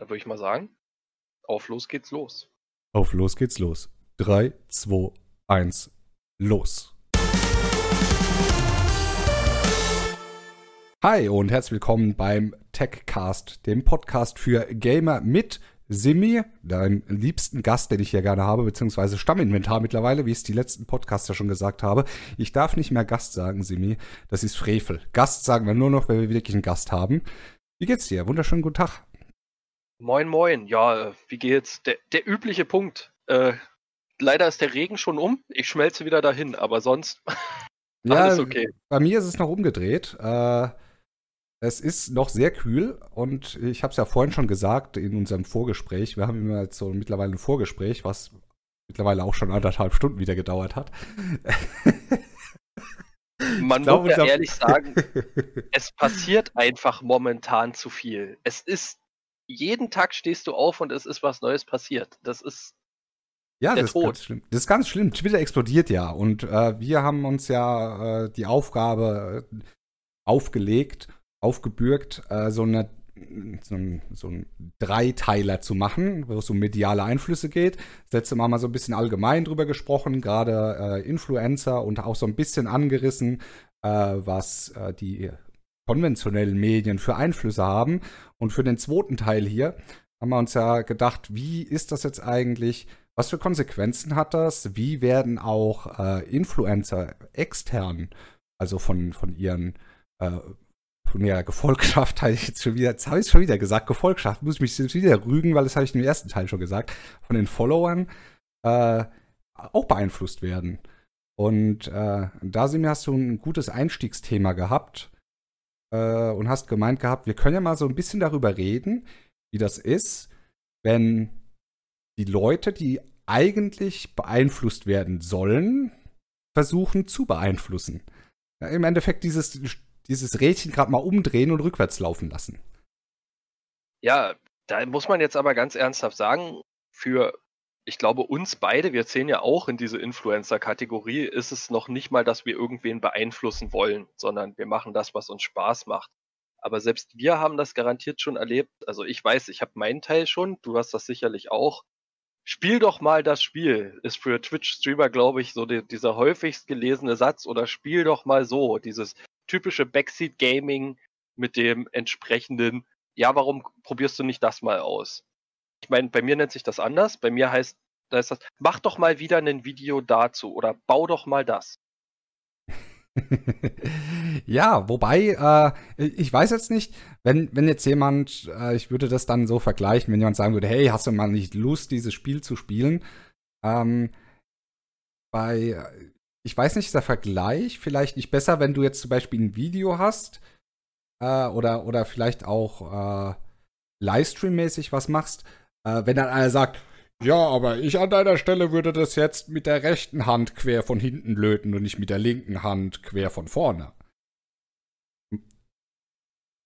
Dann würde ich mal sagen, auf los geht's los. Auf los geht's los. 3, 2, 1, los. Hi und herzlich willkommen beim TechCast, dem Podcast für Gamer mit Simi, deinem liebsten Gast, den ich hier gerne habe, beziehungsweise Stamminventar mittlerweile, wie ich es die letzten Podcasts ja schon gesagt habe. Ich darf nicht mehr Gast sagen, Simi. Das ist Frevel. Gast sagen wir nur noch, wenn wir wirklich einen Gast haben. Wie geht's dir? Wunderschönen guten Tag. Moin, moin. Ja, äh, wie geht's? Der, der übliche Punkt. Äh, leider ist der Regen schon um. Ich schmelze wieder dahin, aber sonst ja, alles okay. Bei mir ist es noch umgedreht. Äh, es ist noch sehr kühl und ich habe es ja vorhin schon gesagt in unserem Vorgespräch. Wir haben immer jetzt so mittlerweile ein Vorgespräch, was mittlerweile auch schon anderthalb Stunden wieder gedauert hat. Man glaub, muss ja ehrlich sagen, es passiert einfach momentan zu viel. Es ist jeden Tag stehst du auf und es ist was Neues passiert. Das ist ja, das ist ganz schlimm. Das ist ganz schlimm. Twitter explodiert ja. Und äh, wir haben uns ja äh, die Aufgabe äh, aufgelegt, aufgebürgt, äh, so, eine, so, ein, so ein Dreiteiler zu machen, wo es um mediale Einflüsse geht. Das letzte Mal mal so ein bisschen allgemein drüber gesprochen, gerade äh, Influencer und auch so ein bisschen angerissen, äh, was die konventionellen Medien für Einflüsse haben. Und für den zweiten Teil hier haben wir uns ja gedacht, wie ist das jetzt eigentlich? Was für Konsequenzen hat das? Wie werden auch äh, Influencer extern, also von, von ihren äh, von ihrer Gefolgschaft, habe ich jetzt schon wieder, jetzt habe ich es schon wieder gesagt, Gefolgschaft, muss ich mich jetzt wieder rügen, weil das habe ich im ersten Teil schon gesagt, von den Followern äh, auch beeinflusst werden. Und äh, da hast du ein gutes Einstiegsthema gehabt, äh, und hast gemeint gehabt, wir können ja mal so ein bisschen darüber reden, wie das ist, wenn die Leute, die eigentlich beeinflusst werden sollen, versuchen zu beeinflussen. Ja, Im Endeffekt dieses, dieses Rädchen gerade mal umdrehen und rückwärts laufen lassen. Ja, da muss man jetzt aber ganz ernsthaft sagen, für ich glaube, uns beide, wir zählen ja auch in diese Influencer-Kategorie, ist es noch nicht mal, dass wir irgendwen beeinflussen wollen, sondern wir machen das, was uns Spaß macht. Aber selbst wir haben das garantiert schon erlebt. Also ich weiß, ich habe meinen Teil schon, du hast das sicherlich auch. Spiel doch mal das Spiel, ist für Twitch-Streamer, glaube ich, so die, dieser häufigst gelesene Satz. Oder spiel doch mal so, dieses typische Backseat-Gaming mit dem entsprechenden, ja, warum probierst du nicht das mal aus? Ich meine, bei mir nennt sich das anders. Bei mir heißt, da heißt das, mach doch mal wieder ein Video dazu oder bau doch mal das. ja, wobei, äh, ich weiß jetzt nicht, wenn, wenn jetzt jemand, äh, ich würde das dann so vergleichen, wenn jemand sagen würde, hey, hast du mal nicht Lust, dieses Spiel zu spielen? Ähm, bei, ich weiß nicht, ist der Vergleich vielleicht nicht besser, wenn du jetzt zum Beispiel ein Video hast äh, oder, oder vielleicht auch äh, Livestream-mäßig was machst, äh, wenn dann einer sagt, ja, aber ich an deiner Stelle würde das jetzt mit der rechten Hand quer von hinten löten und nicht mit der linken Hand quer von vorne.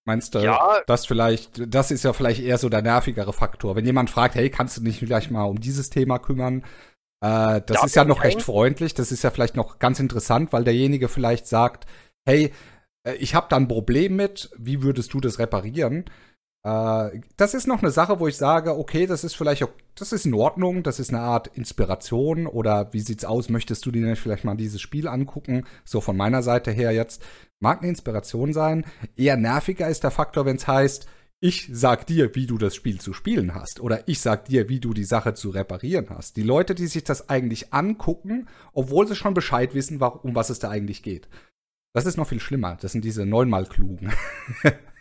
Meinst du, ja. das vielleicht, das ist ja vielleicht eher so der nervigere Faktor. Wenn jemand fragt, hey, kannst du nicht vielleicht mal um dieses Thema kümmern? Äh, das Darf ist ja noch recht freundlich, das ist ja vielleicht noch ganz interessant, weil derjenige vielleicht sagt, hey, äh, ich habe da ein Problem mit, wie würdest du das reparieren? Äh, das ist noch eine Sache, wo ich sage, okay, das ist vielleicht, das ist in Ordnung, das ist eine Art Inspiration oder wie sieht's aus, möchtest du dir vielleicht mal dieses Spiel angucken? So von meiner Seite her jetzt. Mag eine Inspiration sein. Eher nerviger ist der Faktor, wenn es heißt, ich sag dir, wie du das Spiel zu spielen hast. Oder ich sag dir, wie du die Sache zu reparieren hast. Die Leute, die sich das eigentlich angucken, obwohl sie schon Bescheid wissen, um was es da eigentlich geht. Das ist noch viel schlimmer. Das sind diese neunmal Klugen.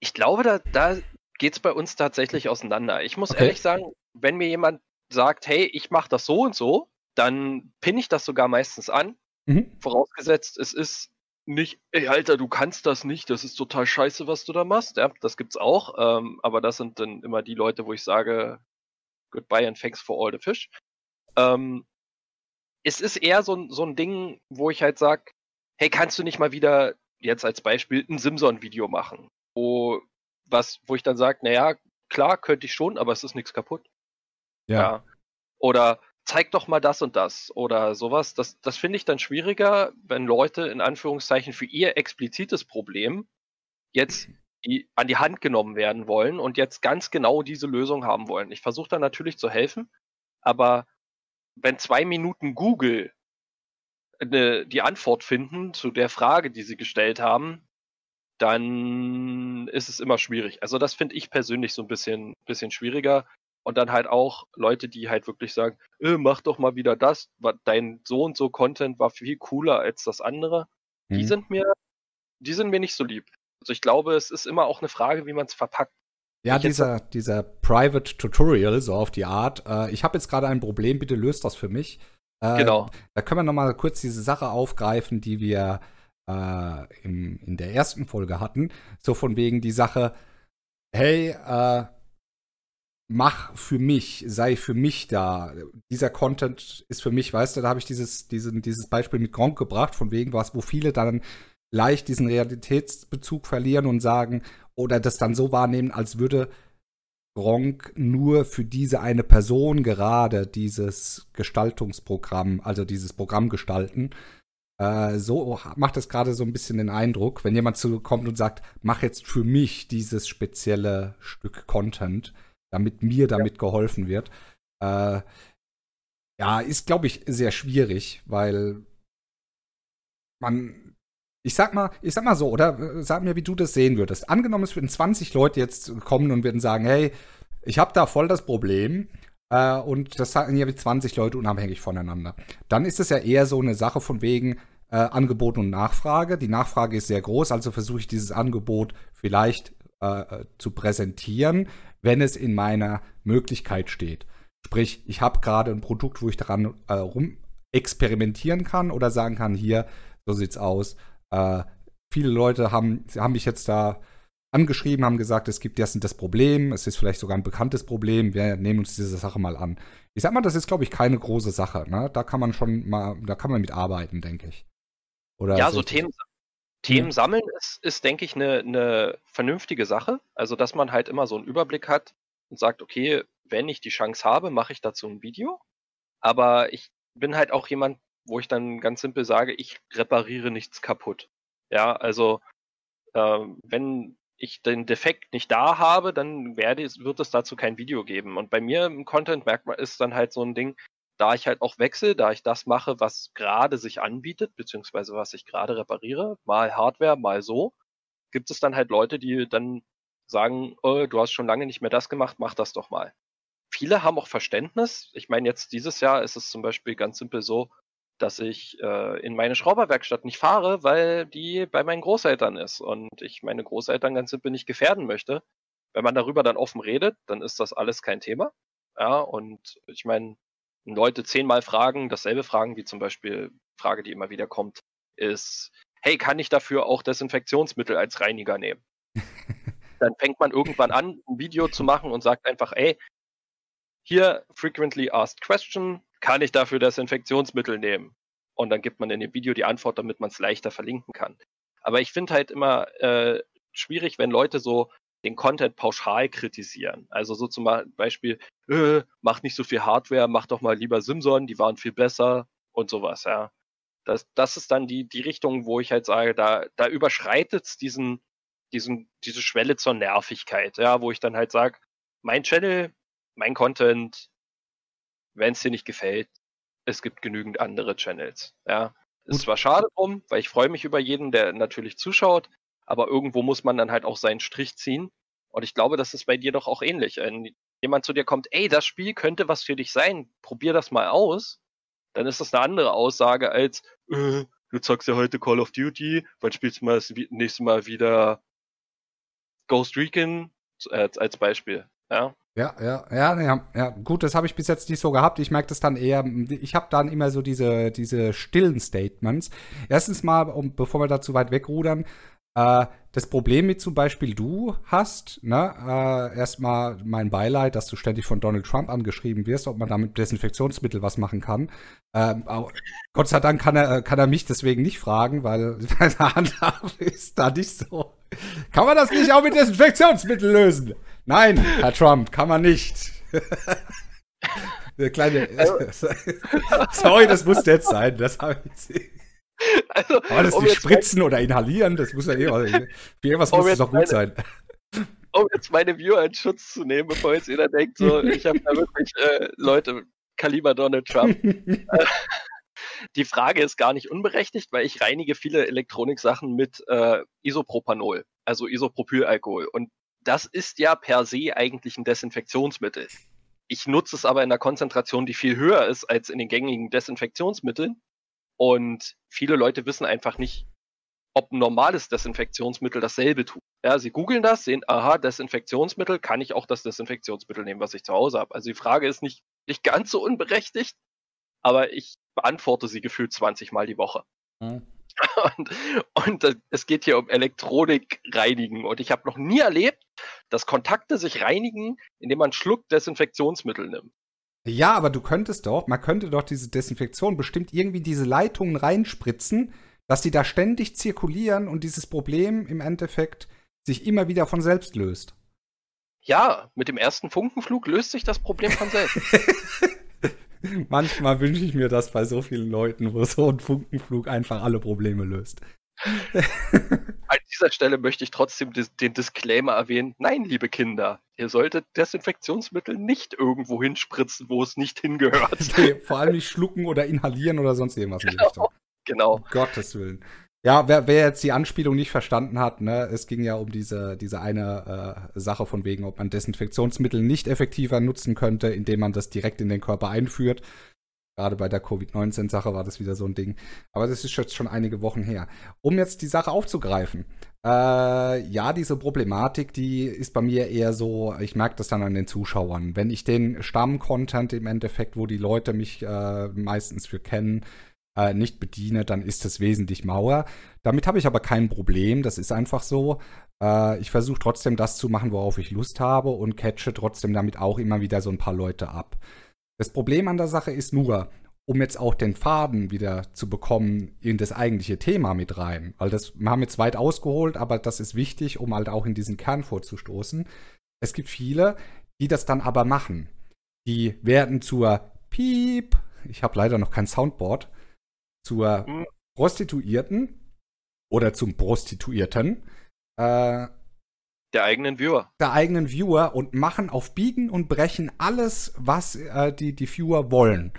Ich glaube, da, da geht es bei uns tatsächlich auseinander. Ich muss okay. ehrlich sagen, wenn mir jemand sagt, hey, ich mache das so und so, dann pinne ich das sogar meistens an. Mhm. Vorausgesetzt, es ist nicht, ey Alter, du kannst das nicht, das ist total scheiße, was du da machst. Ja, das gibt's auch. Ähm, aber das sind dann immer die Leute, wo ich sage, goodbye and thanks for all the fish. Ähm, es ist eher so, so ein Ding, wo ich halt sage, hey, kannst du nicht mal wieder, jetzt als Beispiel, ein Simson-Video machen? Wo, was, wo ich dann sage, naja, klar, könnte ich schon, aber es ist nichts kaputt. Ja. ja. Oder zeig doch mal das und das oder sowas. Das, das finde ich dann schwieriger, wenn Leute in Anführungszeichen für ihr explizites Problem jetzt die an die Hand genommen werden wollen und jetzt ganz genau diese Lösung haben wollen. Ich versuche da natürlich zu helfen, aber wenn zwei Minuten Google eine, die Antwort finden zu der Frage, die sie gestellt haben, dann ist es immer schwierig. Also das finde ich persönlich so ein bisschen, bisschen schwieriger. Und dann halt auch Leute, die halt wirklich sagen, äh, mach doch mal wieder das, dein so und so Content war viel cooler als das andere. Mhm. Die sind mir, die sind mir nicht so lieb. Also ich glaube, es ist immer auch eine Frage, wie man es verpackt. Ja, dieser, dieser Private Tutorial, so auf die Art. Äh, ich habe jetzt gerade ein Problem, bitte löst das für mich. Äh, genau. Da können wir nochmal kurz diese Sache aufgreifen, die wir äh, im, in der ersten Folge hatten. So von wegen die Sache, hey, äh, mach für mich, sei für mich da. Dieser Content ist für mich, weißt du, da habe ich dieses, diesen, dieses Beispiel mit Gronk gebracht, von wegen was, wo viele dann leicht diesen Realitätsbezug verlieren und sagen, oder das dann so wahrnehmen, als würde Gronk nur für diese eine Person gerade dieses Gestaltungsprogramm, also dieses Programm gestalten. Äh, so macht es gerade so ein bisschen den Eindruck, wenn jemand zu kommt und sagt, mach jetzt für mich dieses spezielle Stück Content, damit mir damit ja. geholfen wird. Äh, ja, ist, glaube ich, sehr schwierig, weil man ich sag mal, ich sag mal so, oder äh, sag mir, wie du das sehen würdest. Angenommen, es würden 20 Leute jetzt kommen und würden sagen, hey, ich habe da voll das Problem. Äh, und das sagen ja wie 20 Leute unabhängig voneinander. Dann ist es ja eher so eine Sache von wegen äh, Angebot und Nachfrage. Die Nachfrage ist sehr groß, also versuche ich dieses Angebot vielleicht äh, zu präsentieren, wenn es in meiner Möglichkeit steht. Sprich, ich habe gerade ein Produkt, wo ich daran äh, rum experimentieren kann oder sagen kann, hier, so sieht's aus äh, viele Leute haben, haben mich jetzt da angeschrieben, haben gesagt, es gibt das und das Problem, es ist vielleicht sogar ein bekanntes Problem, wir nehmen uns diese Sache mal an. Ich sag mal, das ist, glaube ich, keine große Sache. Ne? Da kann man schon mal, da kann man mitarbeiten, denke ich. Oder ja, so Themen, Themen sammeln ist, ist denke ich, eine, eine vernünftige Sache. Also, dass man halt immer so einen Überblick hat und sagt, okay, wenn ich die Chance habe, mache ich dazu ein Video. Aber ich bin halt auch jemand, wo ich dann ganz simpel sage, ich repariere nichts kaputt. Ja, also äh, wenn ich den Defekt nicht da habe, dann werde, wird es dazu kein Video geben. Und bei mir im Content merkt man, ist dann halt so ein Ding, da ich halt auch wechsle, da ich das mache, was gerade sich anbietet, beziehungsweise was ich gerade repariere, mal Hardware, mal so, gibt es dann halt Leute, die dann sagen, oh, du hast schon lange nicht mehr das gemacht, mach das doch mal. Viele haben auch Verständnis. Ich meine, jetzt dieses Jahr ist es zum Beispiel ganz simpel so, dass ich äh, in meine Schrauberwerkstatt nicht fahre, weil die bei meinen Großeltern ist und ich meine Großeltern ganz simpel nicht gefährden möchte. Wenn man darüber dann offen redet, dann ist das alles kein Thema. Ja, und ich meine, Leute zehnmal fragen, dasselbe fragen, wie zum Beispiel Frage, die immer wieder kommt, ist, hey, kann ich dafür auch Desinfektionsmittel als Reiniger nehmen? dann fängt man irgendwann an, ein Video zu machen und sagt einfach, ey, hier frequently asked question, kann ich dafür das Infektionsmittel nehmen? Und dann gibt man in dem Video die Antwort, damit man es leichter verlinken kann. Aber ich finde halt immer äh, schwierig, wenn Leute so den Content pauschal kritisieren. Also so zum Beispiel, äh, mach nicht so viel Hardware, mach doch mal lieber Simson, die waren viel besser und sowas, ja. Das, das ist dann die, die Richtung, wo ich halt sage, da, da überschreitet es diesen, diesen, diese Schwelle zur Nervigkeit, ja, wo ich dann halt sage, mein Channel, mein Content, wenn es dir nicht gefällt, es gibt genügend andere Channels. Ja. Ist zwar schade drum, weil ich freue mich über jeden, der natürlich zuschaut, aber irgendwo muss man dann halt auch seinen Strich ziehen. Und ich glaube, das ist bei dir doch auch ähnlich. Wenn jemand zu dir kommt, ey, das Spiel könnte was für dich sein, probier das mal aus, dann ist das eine andere Aussage als, äh, du zockst ja heute Call of Duty, wann spielst du mal das nächste Mal wieder Ghost Recon äh, als Beispiel. Ja. Ja, ja, ja, ja, ja. Gut, das habe ich bis jetzt nicht so gehabt. Ich merke das dann eher, ich habe dann immer so diese, diese stillen Statements. Erstens mal, um, bevor wir da zu weit wegrudern, äh, das Problem mit zum Beispiel du hast, ne, äh, erstmal mein Beileid, dass du ständig von Donald Trump angeschrieben wirst, ob man damit Desinfektionsmittel was machen kann. Ähm, Gott sei Dank kann er, kann er mich deswegen nicht fragen, weil seine Handhabe ist da nicht so. Kann man das nicht auch mit Desinfektionsmittel lösen? Nein, Herr Trump, kann man nicht. Eine kleine. Also- Sorry, das musste jetzt sein. Das habe ich. Also, Aber das um nicht spritzen oder inhalieren, das muss ja eh. Für irgendwas muss es doch gut sein. um jetzt meine Viewer in Schutz zu nehmen, bevor jetzt jeder denkt, so, ich habe da wirklich äh, Leute, Kaliber Donald Trump. Äh, die Frage ist gar nicht unberechtigt, weil ich reinige viele Elektroniksachen mit äh, Isopropanol, also Isopropylalkohol. Und das ist ja per se eigentlich ein Desinfektionsmittel. Ich nutze es aber in einer Konzentration, die viel höher ist als in den gängigen Desinfektionsmitteln. Und viele Leute wissen einfach nicht, ob ein normales Desinfektionsmittel dasselbe tut. Ja, sie googeln das, sehen, aha, Desinfektionsmittel, kann ich auch das Desinfektionsmittel nehmen, was ich zu Hause habe. Also die Frage ist nicht, nicht ganz so unberechtigt, aber ich beantworte sie gefühlt 20 Mal die Woche. Mhm. Und, und es geht hier um Elektronik reinigen. Und ich habe noch nie erlebt, dass Kontakte sich reinigen, indem man einen Schluck Desinfektionsmittel nimmt. Ja, aber du könntest doch, man könnte doch diese Desinfektion bestimmt irgendwie diese Leitungen reinspritzen, dass die da ständig zirkulieren und dieses Problem im Endeffekt sich immer wieder von selbst löst. Ja, mit dem ersten Funkenflug löst sich das Problem von selbst. Manchmal wünsche ich mir das bei so vielen Leuten, wo so ein Funkenflug einfach alle Probleme löst. An dieser Stelle möchte ich trotzdem den Disclaimer erwähnen. Nein, liebe Kinder, ihr solltet Desinfektionsmittel nicht irgendwo hinspritzen, wo es nicht hingehört. Nee, vor allem nicht schlucken oder inhalieren oder sonst irgendwas genau, in die Richtung. Genau. Um Gottes Willen. Ja, wer, wer, jetzt die Anspielung nicht verstanden hat, ne, es ging ja um diese, diese eine äh, Sache von wegen, ob man Desinfektionsmittel nicht effektiver nutzen könnte, indem man das direkt in den Körper einführt. Gerade bei der Covid-19-Sache war das wieder so ein Ding. Aber das ist jetzt schon einige Wochen her. Um jetzt die Sache aufzugreifen. Äh, ja, diese Problematik, die ist bei mir eher so, ich merke das dann an den Zuschauern. Wenn ich den Stamm-Content im Endeffekt, wo die Leute mich äh, meistens für kennen, äh, nicht bediene, dann ist es wesentlich mauer. Damit habe ich aber kein Problem, das ist einfach so. Äh, ich versuche trotzdem das zu machen, worauf ich Lust habe und catche trotzdem damit auch immer wieder so ein paar Leute ab. Das Problem an der Sache ist nur, um jetzt auch den Faden wieder zu bekommen in das eigentliche Thema mit rein, weil das, wir haben jetzt weit ausgeholt, aber das ist wichtig, um halt auch in diesen Kern vorzustoßen. Es gibt viele, die das dann aber machen. Die werden zur Piep, ich habe leider noch kein Soundboard, zur mhm. Prostituierten oder zum Prostituierten äh, der eigenen Viewer. Der eigenen Viewer und machen auf Biegen und Brechen alles, was äh, die, die Viewer wollen.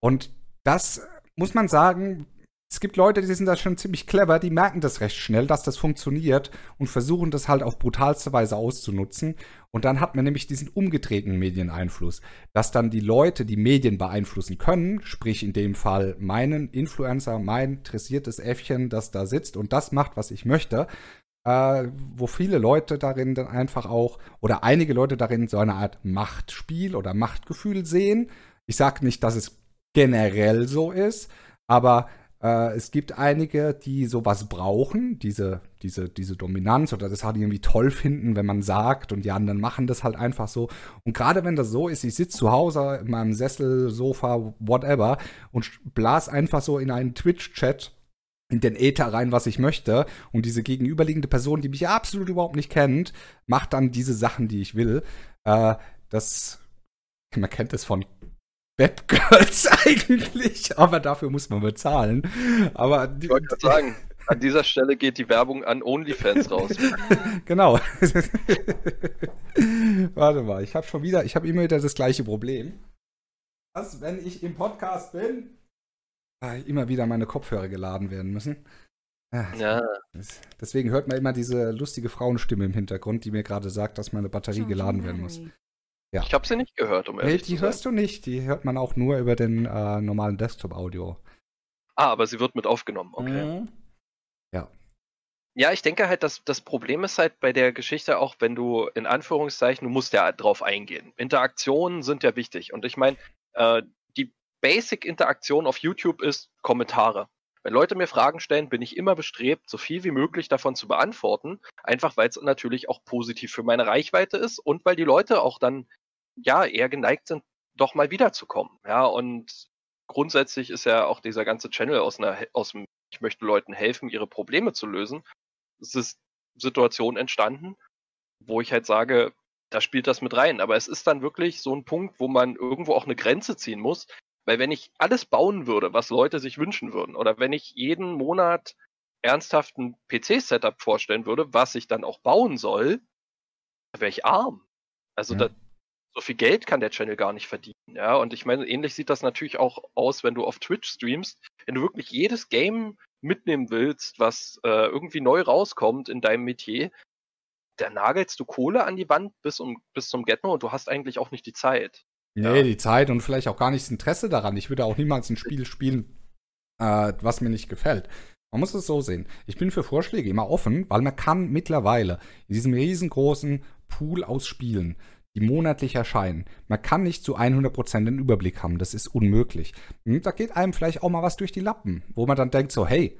Und das muss man sagen, es gibt Leute, die sind da schon ziemlich clever, die merken das recht schnell, dass das funktioniert und versuchen das halt auf brutalste Weise auszunutzen. Und dann hat man nämlich diesen umgedrehten Medieneinfluss, dass dann die Leute, die Medien beeinflussen können, sprich in dem Fall meinen Influencer, mein interessiertes Äffchen, das da sitzt und das macht, was ich möchte, äh, wo viele Leute darin dann einfach auch oder einige Leute darin so eine Art Machtspiel oder Machtgefühl sehen. Ich sage nicht, dass es generell so ist, aber äh, es gibt einige, die sowas brauchen, diese, diese, diese Dominanz oder das halt irgendwie toll finden, wenn man sagt und die anderen machen das halt einfach so. Und gerade wenn das so ist, ich sitze zu Hause in meinem Sessel, Sofa, whatever und blas einfach so in einen Twitch-Chat in den Äther rein, was ich möchte. Und diese gegenüberliegende Person, die mich absolut überhaupt nicht kennt, macht dann diese Sachen, die ich will. Äh, das, man kennt es von Webgirls eigentlich, aber dafür muss man bezahlen. Aber die, ich wollte gerade sagen, an dieser Stelle geht die Werbung an OnlyFans raus. genau. Warte mal, ich habe schon wieder, ich habe immer wieder das gleiche Problem. Was, wenn ich im Podcast bin, immer wieder meine Kopfhörer geladen werden müssen. Ah, ja. Deswegen hört man immer diese lustige Frauenstimme im Hintergrund, die mir gerade sagt, dass meine Batterie geladen werden muss. Ja. Ich habe sie nicht gehört, um ehrlich nee, die hörst du nicht. Die hört man auch nur über den äh, normalen Desktop-Audio. Ah, aber sie wird mit aufgenommen, okay. Mhm. Ja. Ja, ich denke halt, dass das Problem ist halt bei der Geschichte auch, wenn du in Anführungszeichen, du musst ja drauf eingehen. Interaktionen sind ja wichtig. Und ich meine, äh, Basic-Interaktion auf YouTube ist Kommentare. Wenn Leute mir Fragen stellen, bin ich immer bestrebt, so viel wie möglich davon zu beantworten. Einfach weil es natürlich auch positiv für meine Reichweite ist und weil die Leute auch dann ja, eher geneigt sind, doch mal wiederzukommen. Ja, und grundsätzlich ist ja auch dieser ganze Channel aus einer, aus dem, ich möchte Leuten helfen, ihre Probleme zu lösen. Es ist Situation entstanden, wo ich halt sage, da spielt das mit rein. Aber es ist dann wirklich so ein Punkt, wo man irgendwo auch eine Grenze ziehen muss. Weil wenn ich alles bauen würde, was Leute sich wünschen würden, oder wenn ich jeden Monat ernsthaft ein PC-Setup vorstellen würde, was ich dann auch bauen soll, wäre ich arm. Also ja. da, so viel Geld kann der Channel gar nicht verdienen. Ja, und ich meine, ähnlich sieht das natürlich auch aus, wenn du auf Twitch streamst. Wenn du wirklich jedes Game mitnehmen willst, was äh, irgendwie neu rauskommt in deinem Metier, da nagelst du Kohle an die Wand bis, um, bis zum Getno und du hast eigentlich auch nicht die Zeit. Nee, ja. die Zeit und vielleicht auch gar nicht das Interesse daran. Ich würde auch niemals ein Spiel spielen, äh, was mir nicht gefällt. Man muss es so sehen. Ich bin für Vorschläge immer offen, weil man kann mittlerweile in diesem riesengroßen Pool aus Spielen, die monatlich erscheinen, man kann nicht zu 100% den Überblick haben. Das ist unmöglich. Und hm, da geht einem vielleicht auch mal was durch die Lappen, wo man dann denkt so, hey,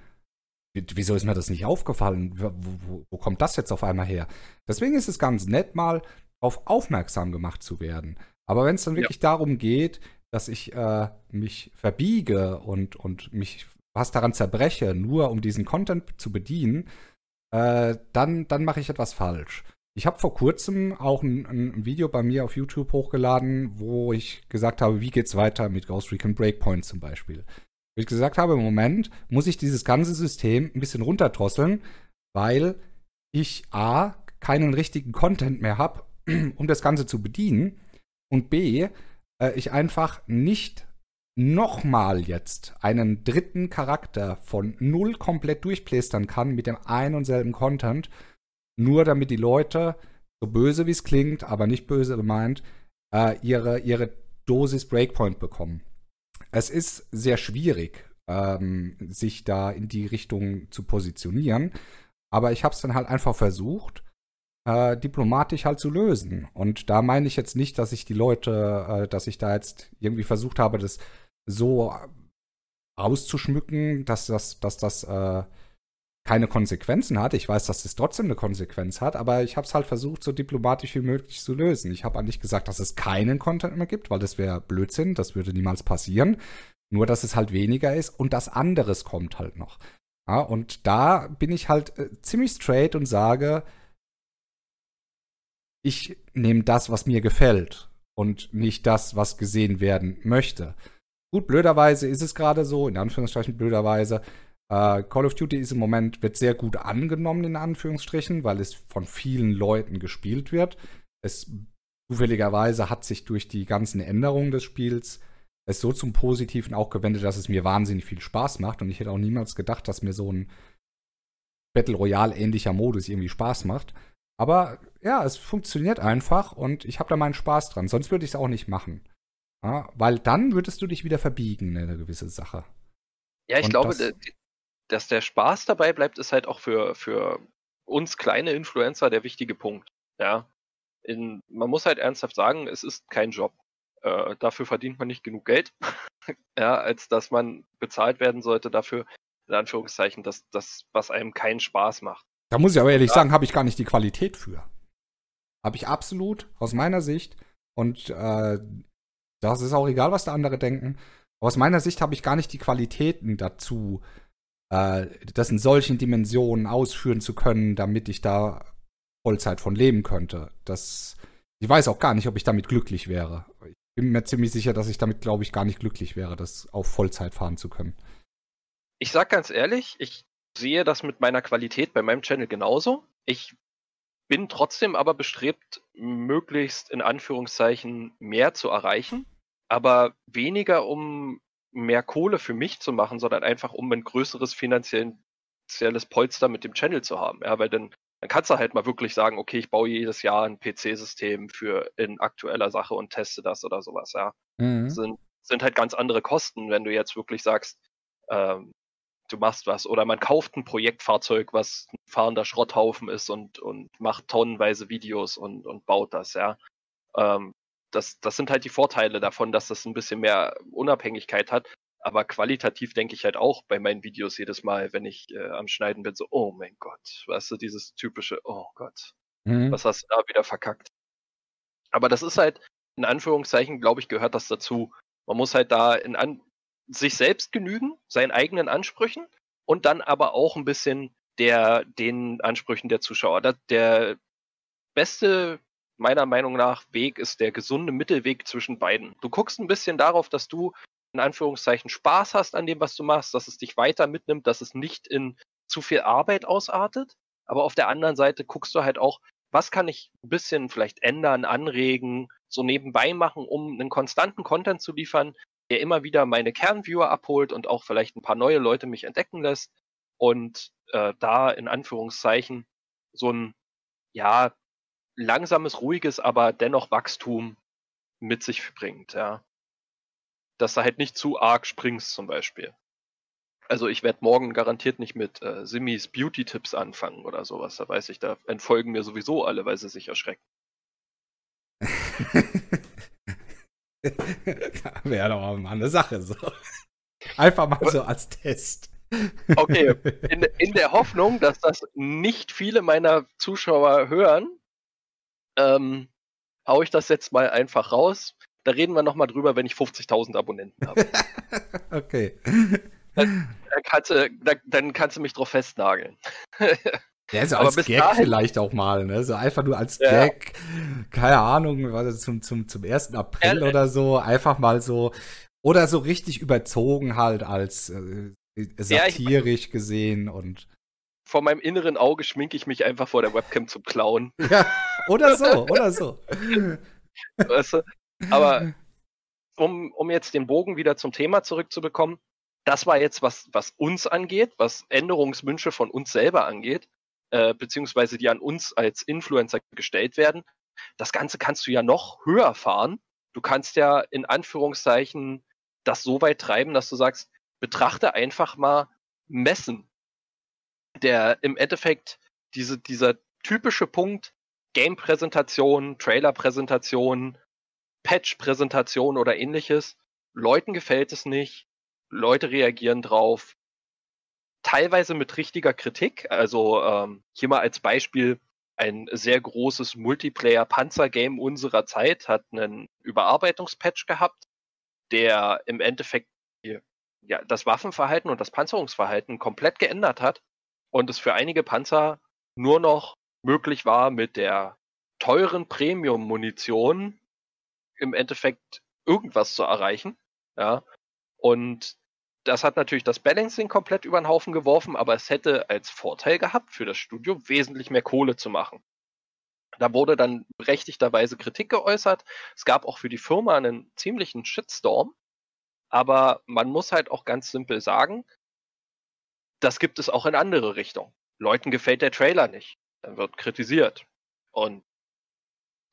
wieso ist mir das nicht aufgefallen? Wo, wo, wo kommt das jetzt auf einmal her? Deswegen ist es ganz nett, mal darauf aufmerksam gemacht zu werden. Aber wenn es dann wirklich ja. darum geht, dass ich äh, mich verbiege und, und mich was daran zerbreche, nur um diesen Content zu bedienen, äh, dann, dann mache ich etwas falsch. Ich habe vor kurzem auch ein, ein, Video bei mir auf YouTube hochgeladen, wo ich gesagt habe, wie geht's weiter mit Ghost Recon Breakpoint zum Beispiel. Wo ich gesagt habe, im Moment muss ich dieses ganze System ein bisschen runterdrosseln, weil ich A, keinen richtigen Content mehr habe, um das Ganze zu bedienen und B, äh, ich einfach nicht nochmal jetzt einen dritten Charakter von null komplett durchplästern kann mit dem einen und selben Content, nur damit die Leute, so böse wie es klingt, aber nicht böse gemeint, äh, ihre, ihre Dosis Breakpoint bekommen. Es ist sehr schwierig, ähm, sich da in die Richtung zu positionieren, aber ich habe es dann halt einfach versucht, äh, diplomatisch halt zu lösen. Und da meine ich jetzt nicht, dass ich die Leute, äh, dass ich da jetzt irgendwie versucht habe, das so auszuschmücken, dass das, dass das äh, keine Konsequenzen hat. Ich weiß, dass es trotzdem eine Konsequenz hat, aber ich habe es halt versucht, so diplomatisch wie möglich zu lösen. Ich habe eigentlich gesagt, dass es keinen Content mehr gibt, weil das wäre Blödsinn, das würde niemals passieren. Nur, dass es halt weniger ist und das anderes kommt halt noch. Ja, und da bin ich halt äh, ziemlich straight und sage, ich nehme das, was mir gefällt und nicht das, was gesehen werden möchte. Gut, blöderweise ist es gerade so, in Anführungsstrichen blöderweise. Äh, Call of Duty ist im Moment, wird sehr gut angenommen, in Anführungsstrichen, weil es von vielen Leuten gespielt wird. Es zufälligerweise hat sich durch die ganzen Änderungen des Spiels es so zum Positiven auch gewendet, dass es mir wahnsinnig viel Spaß macht. Und ich hätte auch niemals gedacht, dass mir so ein Battle Royale ähnlicher Modus irgendwie Spaß macht. Aber ja, es funktioniert einfach und ich habe da meinen Spaß dran. Sonst würde ich es auch nicht machen. Ja, weil dann würdest du dich wieder verbiegen in eine gewisse Sache. Ja, ich Und glaube, das, dass der Spaß dabei bleibt, ist halt auch für, für uns kleine Influencer der wichtige Punkt. Ja. In, man muss halt ernsthaft sagen, es ist kein Job. Äh, dafür verdient man nicht genug Geld, ja, als dass man bezahlt werden sollte dafür, in Anführungszeichen, dass das, was einem keinen Spaß macht. Da muss ich aber ehrlich ja. sagen, habe ich gar nicht die Qualität für. Habe ich absolut aus meiner Sicht. Und äh, das ist auch egal, was da andere denken. aus meiner Sicht habe ich gar nicht die Qualitäten dazu, äh, das in solchen Dimensionen ausführen zu können, damit ich da Vollzeit von leben könnte. Das, ich weiß auch gar nicht, ob ich damit glücklich wäre. Ich bin mir ziemlich sicher, dass ich damit, glaube ich, gar nicht glücklich wäre, das auf Vollzeit fahren zu können. Ich sag ganz ehrlich, ich sehe das mit meiner Qualität bei meinem Channel genauso. Ich bin trotzdem aber bestrebt, möglichst in Anführungszeichen mehr zu erreichen aber weniger um mehr Kohle für mich zu machen, sondern einfach um ein größeres finanzielles Polster mit dem Channel zu haben. Ja, weil dann, dann kannst du halt mal wirklich sagen, okay, ich baue jedes Jahr ein PC-System für in aktueller Sache und teste das oder sowas, ja. Mhm. Sind, sind halt ganz andere Kosten, wenn du jetzt wirklich sagst, ähm, du machst was. Oder man kauft ein Projektfahrzeug, was ein fahrender Schrotthaufen ist und, und macht tonnenweise Videos und, und baut das, ja. Ähm, das, das sind halt die Vorteile davon, dass das ein bisschen mehr Unabhängigkeit hat. Aber qualitativ denke ich halt auch bei meinen Videos jedes Mal, wenn ich äh, am Schneiden bin, so, oh mein Gott, weißt du, dieses typische, oh Gott, mhm. was hast du da wieder verkackt? Aber das ist halt, in Anführungszeichen, glaube ich, gehört das dazu. Man muss halt da in an sich selbst genügen, seinen eigenen Ansprüchen und dann aber auch ein bisschen der, den Ansprüchen der Zuschauer. Der beste meiner Meinung nach Weg ist der gesunde Mittelweg zwischen beiden. Du guckst ein bisschen darauf, dass du in Anführungszeichen Spaß hast an dem, was du machst, dass es dich weiter mitnimmt, dass es nicht in zu viel Arbeit ausartet. Aber auf der anderen Seite guckst du halt auch, was kann ich ein bisschen vielleicht ändern, anregen, so nebenbei machen, um einen konstanten Content zu liefern, der immer wieder meine Kernviewer abholt und auch vielleicht ein paar neue Leute mich entdecken lässt und äh, da in Anführungszeichen so ein ja langsames, ruhiges, aber dennoch Wachstum mit sich bringt, ja. Dass du halt nicht zu arg springst zum Beispiel. Also ich werde morgen garantiert nicht mit äh, Simis Beauty-Tipps anfangen oder sowas. Da weiß ich, da entfolgen mir sowieso alle, weil sie sich erschrecken. Wäre doch mal eine Sache so. Einfach mal so als Test. Okay, in, in, der Hoffnung, dass das nicht viele meiner Zuschauer hören, ähm, hau ich das jetzt mal einfach raus. Da reden wir nochmal drüber, wenn ich 50.000 Abonnenten habe. okay. Dann, dann, kannst du, dann, dann, kannst du mich drauf festnageln. Ja, so als Gag dahin, vielleicht auch mal, ne? So einfach nur als ja. Gag, keine Ahnung, was zum, zum, zum 1. April ja, oder so, einfach mal so, oder so richtig überzogen halt als äh, satirisch ja, gesehen und. Vor meinem inneren Auge schminke ich mich einfach vor der Webcam zum Clown. Ja, oder so, oder so. Weißt du? Aber um, um jetzt den Bogen wieder zum Thema zurückzubekommen, das war jetzt, was, was uns angeht, was Änderungswünsche von uns selber angeht, äh, beziehungsweise die an uns als Influencer gestellt werden. Das Ganze kannst du ja noch höher fahren. Du kannst ja in Anführungszeichen das so weit treiben, dass du sagst, betrachte einfach mal Messen. Der im Endeffekt diese, dieser typische Punkt Game-Präsentation, Trailer-Präsentation, Patch-Präsentation oder ähnliches. Leuten gefällt es nicht. Leute reagieren drauf. Teilweise mit richtiger Kritik. Also ähm, hier mal als Beispiel ein sehr großes Multiplayer-Panzer-Game unserer Zeit hat einen Überarbeitungspatch gehabt, der im Endeffekt ja, das Waffenverhalten und das Panzerungsverhalten komplett geändert hat und es für einige Panzer nur noch möglich war, mit der teuren Premium-Munition im Endeffekt irgendwas zu erreichen. Ja. Und das hat natürlich das Balancing komplett über den Haufen geworfen, aber es hätte als Vorteil gehabt, für das Studio wesentlich mehr Kohle zu machen. Da wurde dann berechtigterweise Kritik geäußert. Es gab auch für die Firma einen ziemlichen Shitstorm. Aber man muss halt auch ganz simpel sagen, das gibt es auch in andere Richtungen. Leuten gefällt der Trailer nicht. Dann wird kritisiert. Und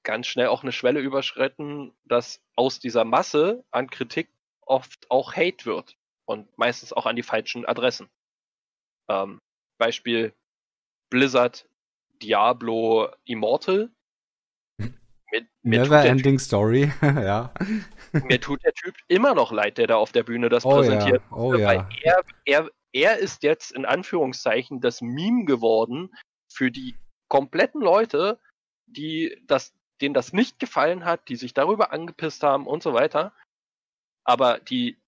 ganz schnell auch eine Schwelle überschritten, dass aus dieser Masse an Kritik oft auch Hate wird und meistens auch an die falschen Adressen. Ähm, Beispiel Blizzard Diablo Immortal. Mir, mir Never Ending typ, Story, ja. Mir tut der Typ immer noch leid, der da auf der Bühne das oh, präsentiert. Ja. Oh, weil ja. er, er, er ist jetzt in Anführungszeichen das Meme geworden für die kompletten Leute, die das, denen das nicht gefallen hat, die sich darüber angepisst haben und so weiter. Aber die,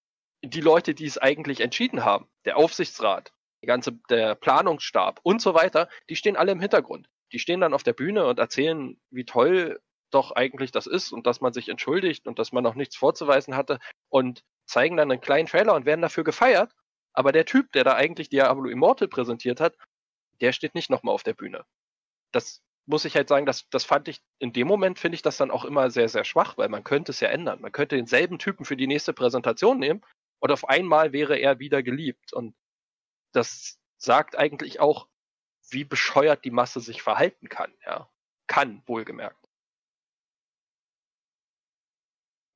die Leute, die es eigentlich entschieden haben, der Aufsichtsrat, die ganze, der Planungsstab und so weiter, die stehen alle im Hintergrund. Die stehen dann auf der Bühne und erzählen, wie toll doch eigentlich das ist und dass man sich entschuldigt und dass man noch nichts vorzuweisen hatte und zeigen dann einen kleinen Trailer und werden dafür gefeiert. Aber der Typ, der da eigentlich Diablo Immortal präsentiert hat, der steht nicht nochmal auf der Bühne. Das muss ich halt sagen, das, das fand ich, in dem Moment finde ich das dann auch immer sehr, sehr schwach, weil man könnte es ja ändern. Man könnte denselben Typen für die nächste Präsentation nehmen und auf einmal wäre er wieder geliebt. Und das sagt eigentlich auch, wie bescheuert die Masse sich verhalten kann, ja. Kann, wohlgemerkt.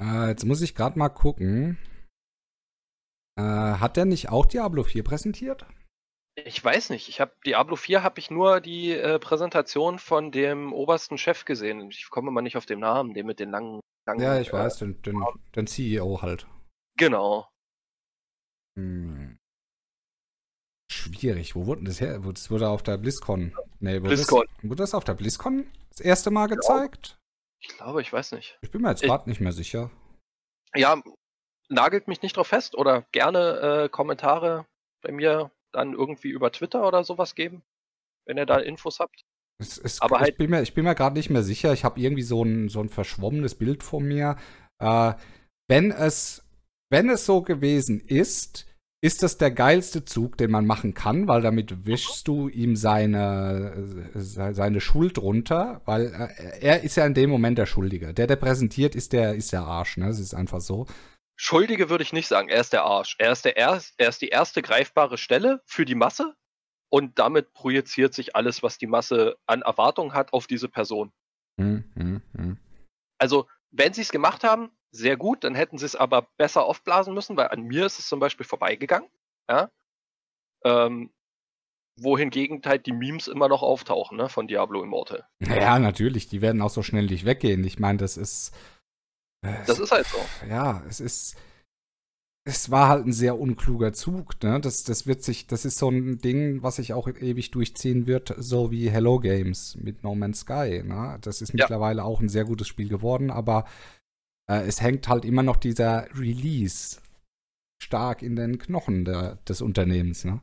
Äh, jetzt muss ich gerade mal gucken. Äh, hat der nicht auch Diablo 4 präsentiert? Ich weiß nicht. Ich habe Diablo 4 habe ich nur die äh, Präsentation von dem obersten Chef gesehen. Ich komme mal nicht auf den Namen, dem mit den langen. langen ja, ich weiß, den, den, den CEO halt. Genau. Hm. Schwierig. Wo wurde das her? Das wurde auf der BlizzCon. Nee, wurde BlizzCon. Das, wurde das auf der BlizzCon das erste Mal gezeigt? Ich glaube, ich weiß nicht. Ich bin mir jetzt gerade nicht mehr sicher. Ja, nagelt mich nicht drauf fest oder gerne äh, Kommentare bei mir dann irgendwie über Twitter oder sowas geben, wenn ihr da Infos habt. Es, es, Aber halt, ich bin mir, ich bin mir gerade nicht mehr sicher. Ich habe irgendwie so ein, so ein verschwommenes Bild vor mir. Äh, wenn es, wenn es so gewesen ist, ist das der geilste Zug, den man machen kann, weil damit wischst du ihm seine, äh, seine Schuld runter, weil äh, er ist ja in dem Moment der Schuldige. Der, der präsentiert, ist der, ist der Arsch, ne? Das ist einfach so. Schuldige würde ich nicht sagen, er ist der Arsch. Er ist, der erst, er ist die erste greifbare Stelle für die Masse und damit projiziert sich alles, was die Masse an Erwartungen hat, auf diese Person. Hm, hm, hm. Also, wenn sie es gemacht haben, sehr gut, dann hätten sie es aber besser aufblasen müssen, weil an mir ist es zum Beispiel vorbeigegangen. Ja? Ähm, wohingegen halt die Memes immer noch auftauchen, ne, von Diablo Immortal. Ja, natürlich, die werden auch so schnell nicht weggehen. Ich meine, das ist. Äh, das ist halt so. Ja, es ist. Es war halt ein sehr unkluger Zug, ne? Das, das wird sich, das ist so ein Ding, was sich auch ewig durchziehen wird, so wie Hello Games mit No Man's Sky, ne? Das ist ja. mittlerweile auch ein sehr gutes Spiel geworden, aber äh, es hängt halt immer noch dieser Release stark in den Knochen der, des Unternehmens. Ne?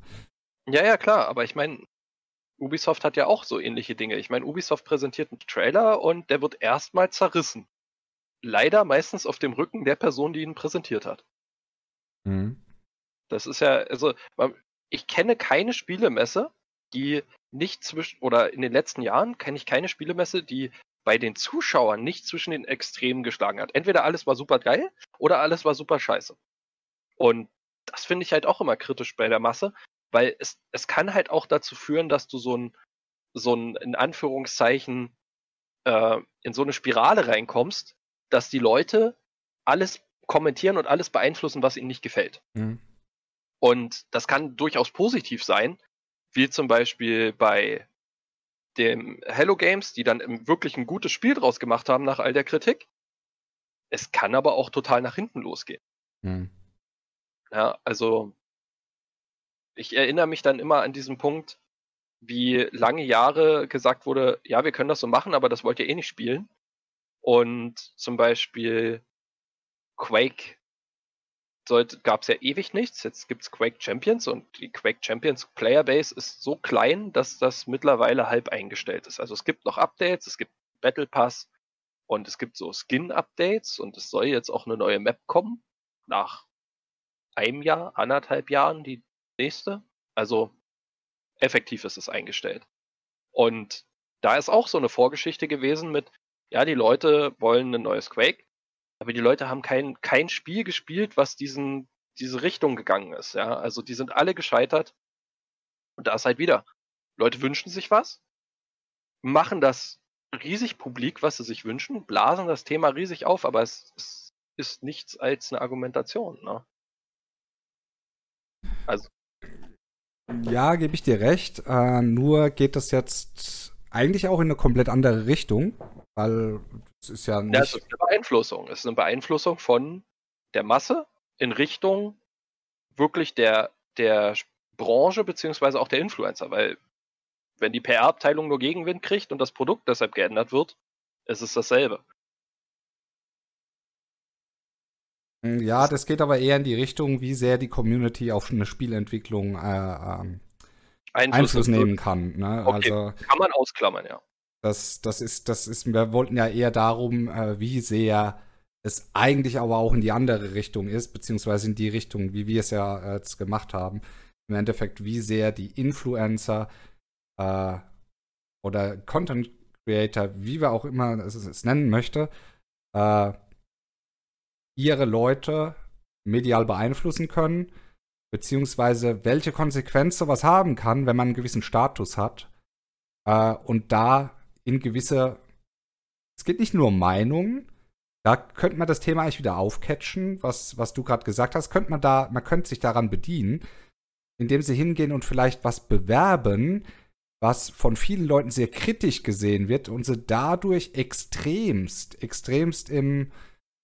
Ja, ja, klar, aber ich meine, Ubisoft hat ja auch so ähnliche Dinge. Ich meine, Ubisoft präsentiert einen Trailer und der wird erstmal zerrissen. Leider meistens auf dem Rücken der Person, die ihn präsentiert hat. Mhm. Das ist ja, also, ich kenne keine Spielemesse, die nicht zwischen, oder in den letzten Jahren kenne ich keine Spielemesse, die bei den Zuschauern nicht zwischen den Extremen geschlagen hat. Entweder alles war super geil oder alles war super scheiße. Und das finde ich halt auch immer kritisch bei der Masse, weil es, es kann halt auch dazu führen, dass du so ein, so ein, in Anführungszeichen, äh, in so eine Spirale reinkommst, dass die Leute alles kommentieren und alles beeinflussen, was ihnen nicht gefällt. Mhm. Und das kann durchaus positiv sein, wie zum Beispiel bei dem Hello Games, die dann wirklich ein gutes Spiel draus gemacht haben nach all der Kritik. Es kann aber auch total nach hinten losgehen. Hm. Ja, also ich erinnere mich dann immer an diesen Punkt, wie lange Jahre gesagt wurde, ja, wir können das so machen, aber das wollt ihr eh nicht spielen. Und zum Beispiel Quake gab es ja ewig nichts. Jetzt gibt es Quake Champions und die Quake Champions Playerbase ist so klein, dass das mittlerweile halb eingestellt ist. Also es gibt noch Updates, es gibt Battle Pass und es gibt so Skin-Updates und es soll jetzt auch eine neue Map kommen. Nach einem Jahr, anderthalb Jahren die nächste. Also effektiv ist es eingestellt. Und da ist auch so eine Vorgeschichte gewesen mit, ja, die Leute wollen ein neues Quake aber die Leute haben kein, kein Spiel gespielt, was diesen, diese Richtung gegangen ist. Ja? Also die sind alle gescheitert. Und da ist halt wieder, Leute wünschen sich was, machen das riesig publik, was sie sich wünschen, blasen das Thema riesig auf, aber es, es ist nichts als eine Argumentation. Ne? Also. Ja, gebe ich dir recht. Äh, nur geht das jetzt eigentlich auch in eine komplett andere Richtung, weil es ist ja nicht. Ja, es ist eine Beeinflussung. Es ist eine Beeinflussung von der Masse in Richtung wirklich der, der Branche beziehungsweise auch der Influencer, weil wenn die PR-Abteilung nur Gegenwind kriegt und das Produkt deshalb geändert wird, ist es dasselbe. Ja, das geht aber eher in die Richtung, wie sehr die Community auf eine Spielentwicklung äh, ähm, Einfluss, Einfluss nehmen kann. Ne? Okay, also, kann man ausklammern, ja. Das, das ist, das ist, wir wollten ja eher darum, äh, wie sehr es eigentlich aber auch in die andere Richtung ist, beziehungsweise in die Richtung, wie wir es ja jetzt gemacht haben. Im Endeffekt, wie sehr die Influencer äh, oder Content Creator, wie wir auch immer es, es nennen möchte, äh, ihre Leute medial beeinflussen können, beziehungsweise welche Konsequenz sowas haben kann, wenn man einen gewissen Status hat. Äh, und da in gewisse. Es geht nicht nur um Meinungen. Da könnte man das Thema eigentlich wieder aufcatchen, was, was du gerade gesagt hast. Könnte man da, man könnte sich daran bedienen, indem sie hingehen und vielleicht was bewerben, was von vielen Leuten sehr kritisch gesehen wird und sie dadurch extremst, extremst im,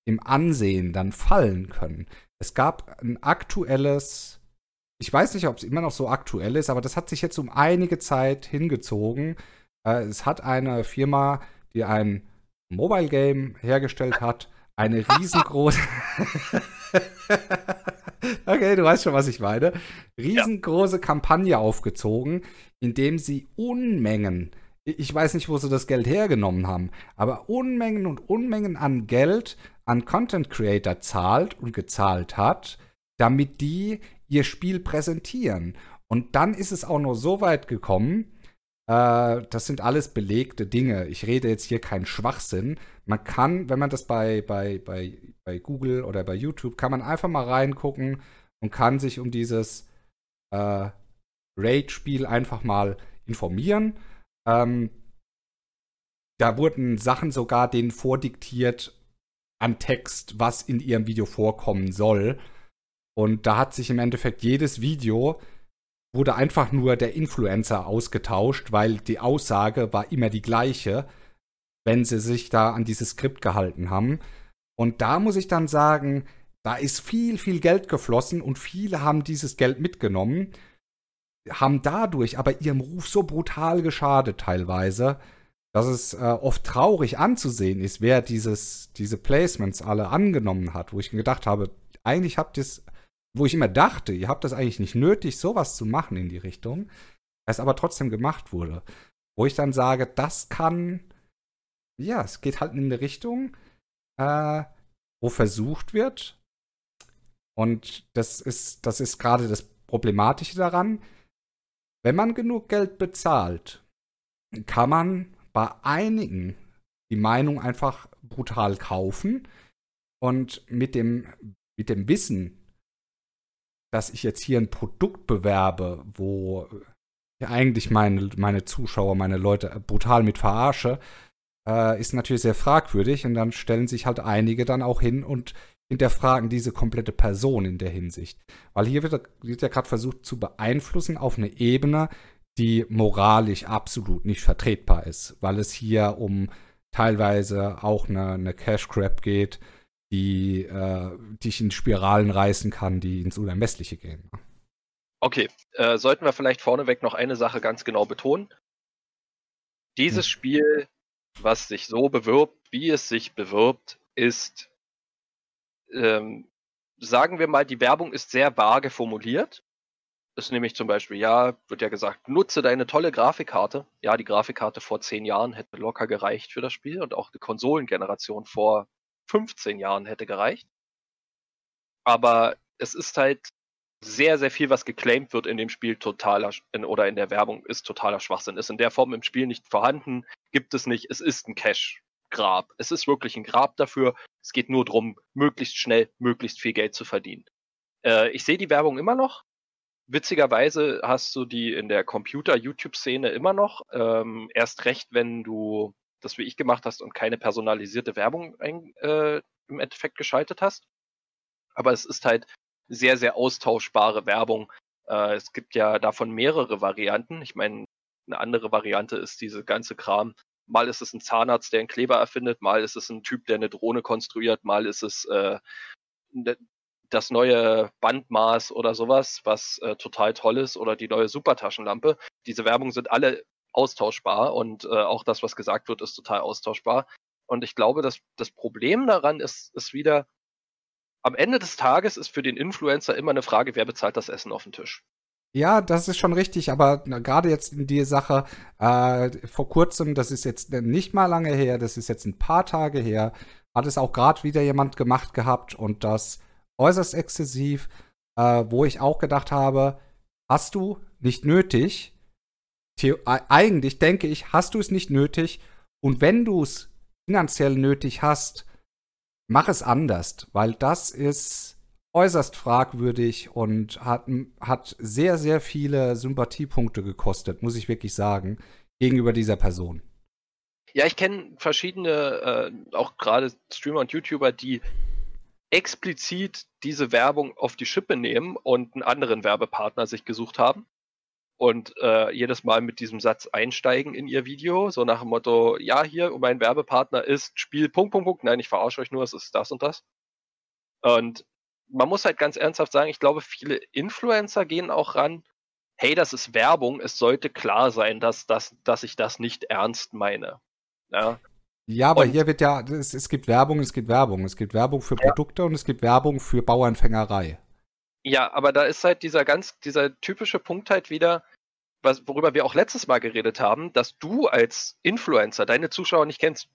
im Ansehen dann fallen können. Es gab ein aktuelles, ich weiß nicht, ob es immer noch so aktuell ist, aber das hat sich jetzt um einige Zeit hingezogen. Äh, es hat eine Firma, die ein Mobile Game hergestellt hat, eine riesengroße. okay, du weißt schon, was ich meine. Riesengroße ja. Kampagne aufgezogen, indem sie Unmengen, ich weiß nicht, wo sie das Geld hergenommen haben, aber Unmengen und Unmengen an Geld an Content Creator zahlt und gezahlt hat, damit die ihr Spiel präsentieren. Und dann ist es auch noch so weit gekommen, äh, das sind alles belegte Dinge. Ich rede jetzt hier keinen Schwachsinn. Man kann, wenn man das bei, bei, bei, bei Google oder bei YouTube, kann man einfach mal reingucken und kann sich um dieses äh, Raid-Spiel einfach mal informieren. Ähm, da wurden Sachen sogar denen vordiktiert an Text, was in ihrem Video vorkommen soll. Und da hat sich im Endeffekt jedes Video wurde einfach nur der Influencer ausgetauscht, weil die Aussage war immer die gleiche, wenn sie sich da an dieses Skript gehalten haben. Und da muss ich dann sagen, da ist viel, viel Geld geflossen und viele haben dieses Geld mitgenommen, haben dadurch aber ihrem Ruf so brutal geschadet teilweise, dass es äh, oft traurig anzusehen ist, wer dieses, diese Placements alle angenommen hat, wo ich gedacht habe, eigentlich habt ihr es wo ich immer dachte, ihr habt das eigentlich nicht nötig, sowas zu machen in die Richtung, es aber trotzdem gemacht wurde. Wo ich dann sage, das kann, ja, es geht halt in eine Richtung, äh, wo versucht wird, und das ist, das ist gerade das Problematische daran, wenn man genug Geld bezahlt, kann man bei einigen die Meinung einfach brutal kaufen. Und mit dem, mit dem Wissen, dass ich jetzt hier ein Produkt bewerbe, wo ich eigentlich meine, meine Zuschauer, meine Leute brutal mit verarsche, äh, ist natürlich sehr fragwürdig. Und dann stellen sich halt einige dann auch hin und hinterfragen diese komplette Person in der Hinsicht. Weil hier wird, wird ja gerade versucht zu beeinflussen auf eine Ebene, die moralisch absolut nicht vertretbar ist, weil es hier um teilweise auch eine, eine Cash Grab geht, die äh, dich in Spiralen reißen kann, die ins Unermessliche gehen. Okay, äh, sollten wir vielleicht vorneweg noch eine Sache ganz genau betonen. Dieses hm. Spiel, was sich so bewirbt, wie es sich bewirbt, ist, ähm, sagen wir mal, die Werbung ist sehr vage formuliert. Ist nämlich zum Beispiel, ja, wird ja gesagt, nutze deine tolle Grafikkarte. Ja, die Grafikkarte vor zehn Jahren hätte locker gereicht für das Spiel und auch die Konsolengeneration vor 15 Jahren hätte gereicht. Aber es ist halt sehr, sehr viel, was geclaimed wird in dem Spiel, totaler in, oder in der Werbung, ist totaler Schwachsinn. Ist in der Form im Spiel nicht vorhanden, gibt es nicht. Es ist ein Cash-Grab. Es ist wirklich ein Grab dafür. Es geht nur darum, möglichst schnell, möglichst viel Geld zu verdienen. Äh, ich sehe die Werbung immer noch. Witzigerweise hast du die in der Computer-YouTube-Szene immer noch. Ähm, erst recht, wenn du das wie ich gemacht hast und keine personalisierte Werbung ein, äh, im Endeffekt geschaltet hast. Aber es ist halt sehr, sehr austauschbare Werbung. Äh, es gibt ja davon mehrere Varianten. Ich meine, eine andere Variante ist diese ganze Kram. Mal ist es ein Zahnarzt, der einen Kleber erfindet, mal ist es ein Typ, der eine Drohne konstruiert, mal ist es äh, ne, das neue Bandmaß oder sowas, was äh, total toll ist, oder die neue Supertaschenlampe. Diese Werbung sind alle austauschbar und äh, auch das, was gesagt wird, ist total austauschbar. Und ich glaube, dass das Problem daran ist, ist wieder, am Ende des Tages ist für den Influencer immer eine Frage, wer bezahlt das Essen auf dem Tisch. Ja, das ist schon richtig, aber gerade jetzt in die Sache, äh, vor kurzem, das ist jetzt nicht mal lange her, das ist jetzt ein paar Tage her, hat es auch gerade wieder jemand gemacht gehabt und das äußerst exzessiv, äh, wo ich auch gedacht habe, hast du nicht nötig, eigentlich denke ich, hast du es nicht nötig und wenn du es finanziell nötig hast, mach es anders, weil das ist äußerst fragwürdig und hat, hat sehr, sehr viele Sympathiepunkte gekostet, muss ich wirklich sagen, gegenüber dieser Person. Ja, ich kenne verschiedene, äh, auch gerade Streamer und YouTuber, die explizit diese Werbung auf die Schippe nehmen und einen anderen Werbepartner sich gesucht haben und äh, jedes Mal mit diesem Satz einsteigen in ihr Video, so nach dem Motto, ja, hier, mein Werbepartner ist Spiel Punkt, Punkt, Punkt. Nein, ich verarsche euch nur, es ist das und das. Und man muss halt ganz ernsthaft sagen, ich glaube, viele Influencer gehen auch ran, hey, das ist Werbung, es sollte klar sein, dass, dass, dass ich das nicht ernst meine. Ja, ja aber und, hier wird ja, es, es, gibt Werbung, es gibt Werbung. Es gibt Werbung für Produkte ja. und es gibt Werbung für Bauernfängerei. Ja, aber da ist halt dieser ganz, dieser typische Punkt halt wieder, was, worüber wir auch letztes Mal geredet haben, dass du als Influencer deine Zuschauer nicht kennst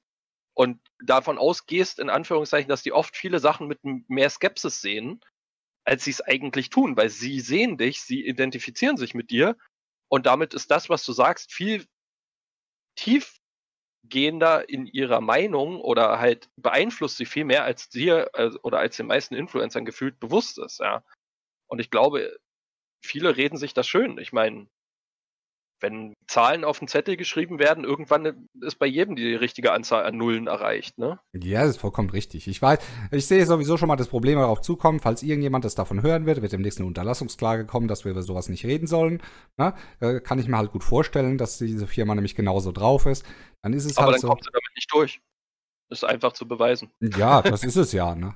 und davon ausgehst, in Anführungszeichen, dass die oft viele Sachen mit mehr Skepsis sehen, als sie es eigentlich tun, weil sie sehen dich, sie identifizieren sich mit dir und damit ist das, was du sagst, viel tiefgehender in ihrer Meinung oder halt beeinflusst sie viel mehr, als dir oder als den meisten Influencern gefühlt bewusst ist, ja. Und ich glaube, viele reden sich das schön. Ich meine, wenn Zahlen auf den Zettel geschrieben werden, irgendwann ist bei jedem die richtige Anzahl an Nullen erreicht, ne? Ja, das ist vollkommen richtig. Ich weiß, ich sehe sowieso schon mal das Problem darauf zukommen, falls irgendjemand das davon hören wird, wird demnächst eine Unterlassungsklage kommen, dass wir über sowas nicht reden sollen. Ne? Äh, kann ich mir halt gut vorstellen, dass diese Firma nämlich genauso drauf ist. Dann ist es Aber halt dann so. kommt sie damit nicht durch. Das ist einfach zu beweisen. Ja, das ist es ja, ne?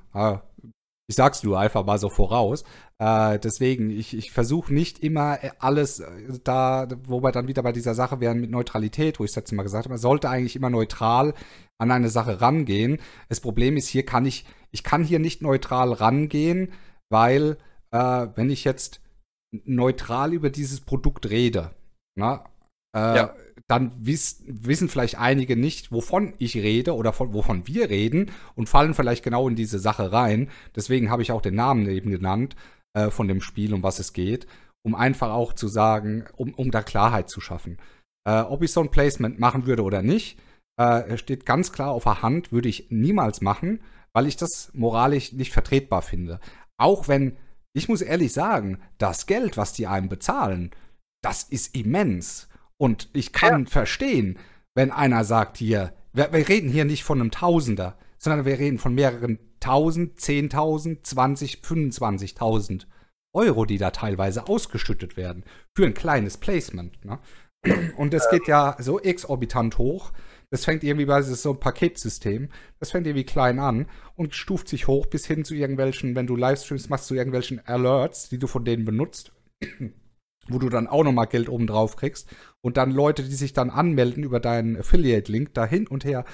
Ich sag's nur einfach mal so voraus. Äh, deswegen, ich, ich versuche nicht immer äh, alles äh, da, wobei dann wieder bei dieser Sache wären mit Neutralität, wo ich es letztes Mal gesagt habe, man sollte eigentlich immer neutral an eine Sache rangehen. Das Problem ist, hier kann ich, ich kann hier nicht neutral rangehen, weil äh, wenn ich jetzt neutral über dieses Produkt rede, na, äh, ja dann wiss, wissen vielleicht einige nicht, wovon ich rede oder von, wovon wir reden und fallen vielleicht genau in diese Sache rein. Deswegen habe ich auch den Namen eben genannt äh, von dem Spiel, um was es geht, um einfach auch zu sagen, um, um da Klarheit zu schaffen. Äh, ob ich so ein Placement machen würde oder nicht, äh, steht ganz klar auf der Hand, würde ich niemals machen, weil ich das moralisch nicht vertretbar finde. Auch wenn, ich muss ehrlich sagen, das Geld, was die einem bezahlen, das ist immens. Und ich kann ja. verstehen, wenn einer sagt hier, wir, wir, reden hier nicht von einem Tausender, sondern wir reden von mehreren Tausend, Zehntausend, Zwanzig, 25.000 Euro, die da teilweise ausgeschüttet werden für ein kleines Placement. Ne? Und das geht ja so exorbitant hoch. Das fängt irgendwie bei so einem Paketsystem. Das fängt irgendwie klein an und stuft sich hoch bis hin zu irgendwelchen, wenn du Livestreams machst, zu irgendwelchen Alerts, die du von denen benutzt wo du dann auch nochmal Geld oben drauf kriegst und dann Leute, die sich dann anmelden über deinen Affiliate-Link da hin und her.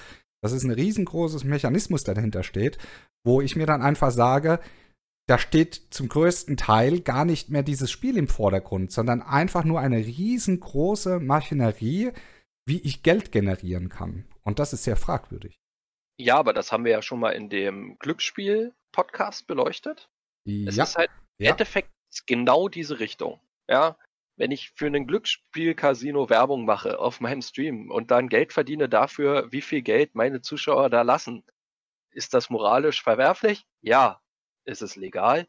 Das ist ein riesengroßes Mechanismus, der dahinter steht, wo ich mir dann einfach sage, da steht zum größten Teil gar nicht mehr dieses Spiel im Vordergrund, sondern einfach nur eine riesengroße Maschinerie, wie ich Geld generieren kann. Und das ist sehr fragwürdig. Ja, aber das haben wir ja schon mal in dem Glücksspiel-Podcast beleuchtet. Ja. Es ist halt im ja. Endeffekt genau diese Richtung. Ja, wenn ich für ein Glücksspiel-Casino Werbung mache auf meinem Stream und dann Geld verdiene dafür, wie viel Geld meine Zuschauer da lassen, ist das moralisch verwerflich? Ja. Ist es legal?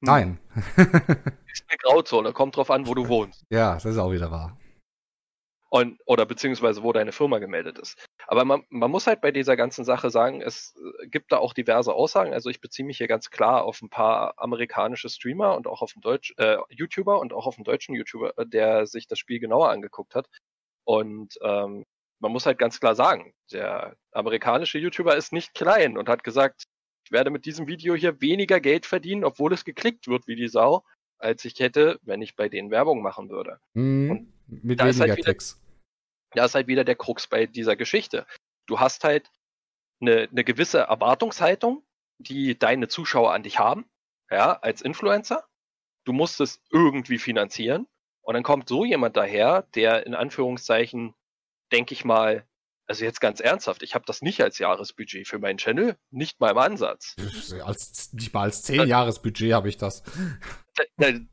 Nein. ist eine Grauzone, kommt drauf an, wo du wohnst. Ja, das ist auch wieder wahr. Und, oder beziehungsweise wo deine Firma gemeldet ist. Aber man, man muss halt bei dieser ganzen Sache sagen, es äh, gibt da auch diverse Aussagen. Also ich beziehe mich hier ganz klar auf ein paar amerikanische Streamer und auch auf einen Deutsch, äh, YouTuber und auch auf einen deutschen YouTuber, äh, der sich das Spiel genauer angeguckt hat. Und ähm, man muss halt ganz klar sagen, der amerikanische YouTuber ist nicht klein und hat gesagt, ich werde mit diesem Video hier weniger Geld verdienen, obwohl es geklickt wird wie die Sau, als ich hätte, wenn ich bei denen Werbung machen würde. Mhm. Und mit weniger halt Text. Da ist halt wieder der Krux bei dieser Geschichte. Du hast halt eine, eine gewisse Erwartungshaltung, die deine Zuschauer an dich haben, ja, als Influencer. Du musst es irgendwie finanzieren. Und dann kommt so jemand daher, der in Anführungszeichen, denke ich mal, also jetzt ganz ernsthaft, ich habe das nicht als Jahresbudget für meinen Channel, nicht mal im Ansatz. Als, nicht mal als 10 Jahresbudget habe ich das.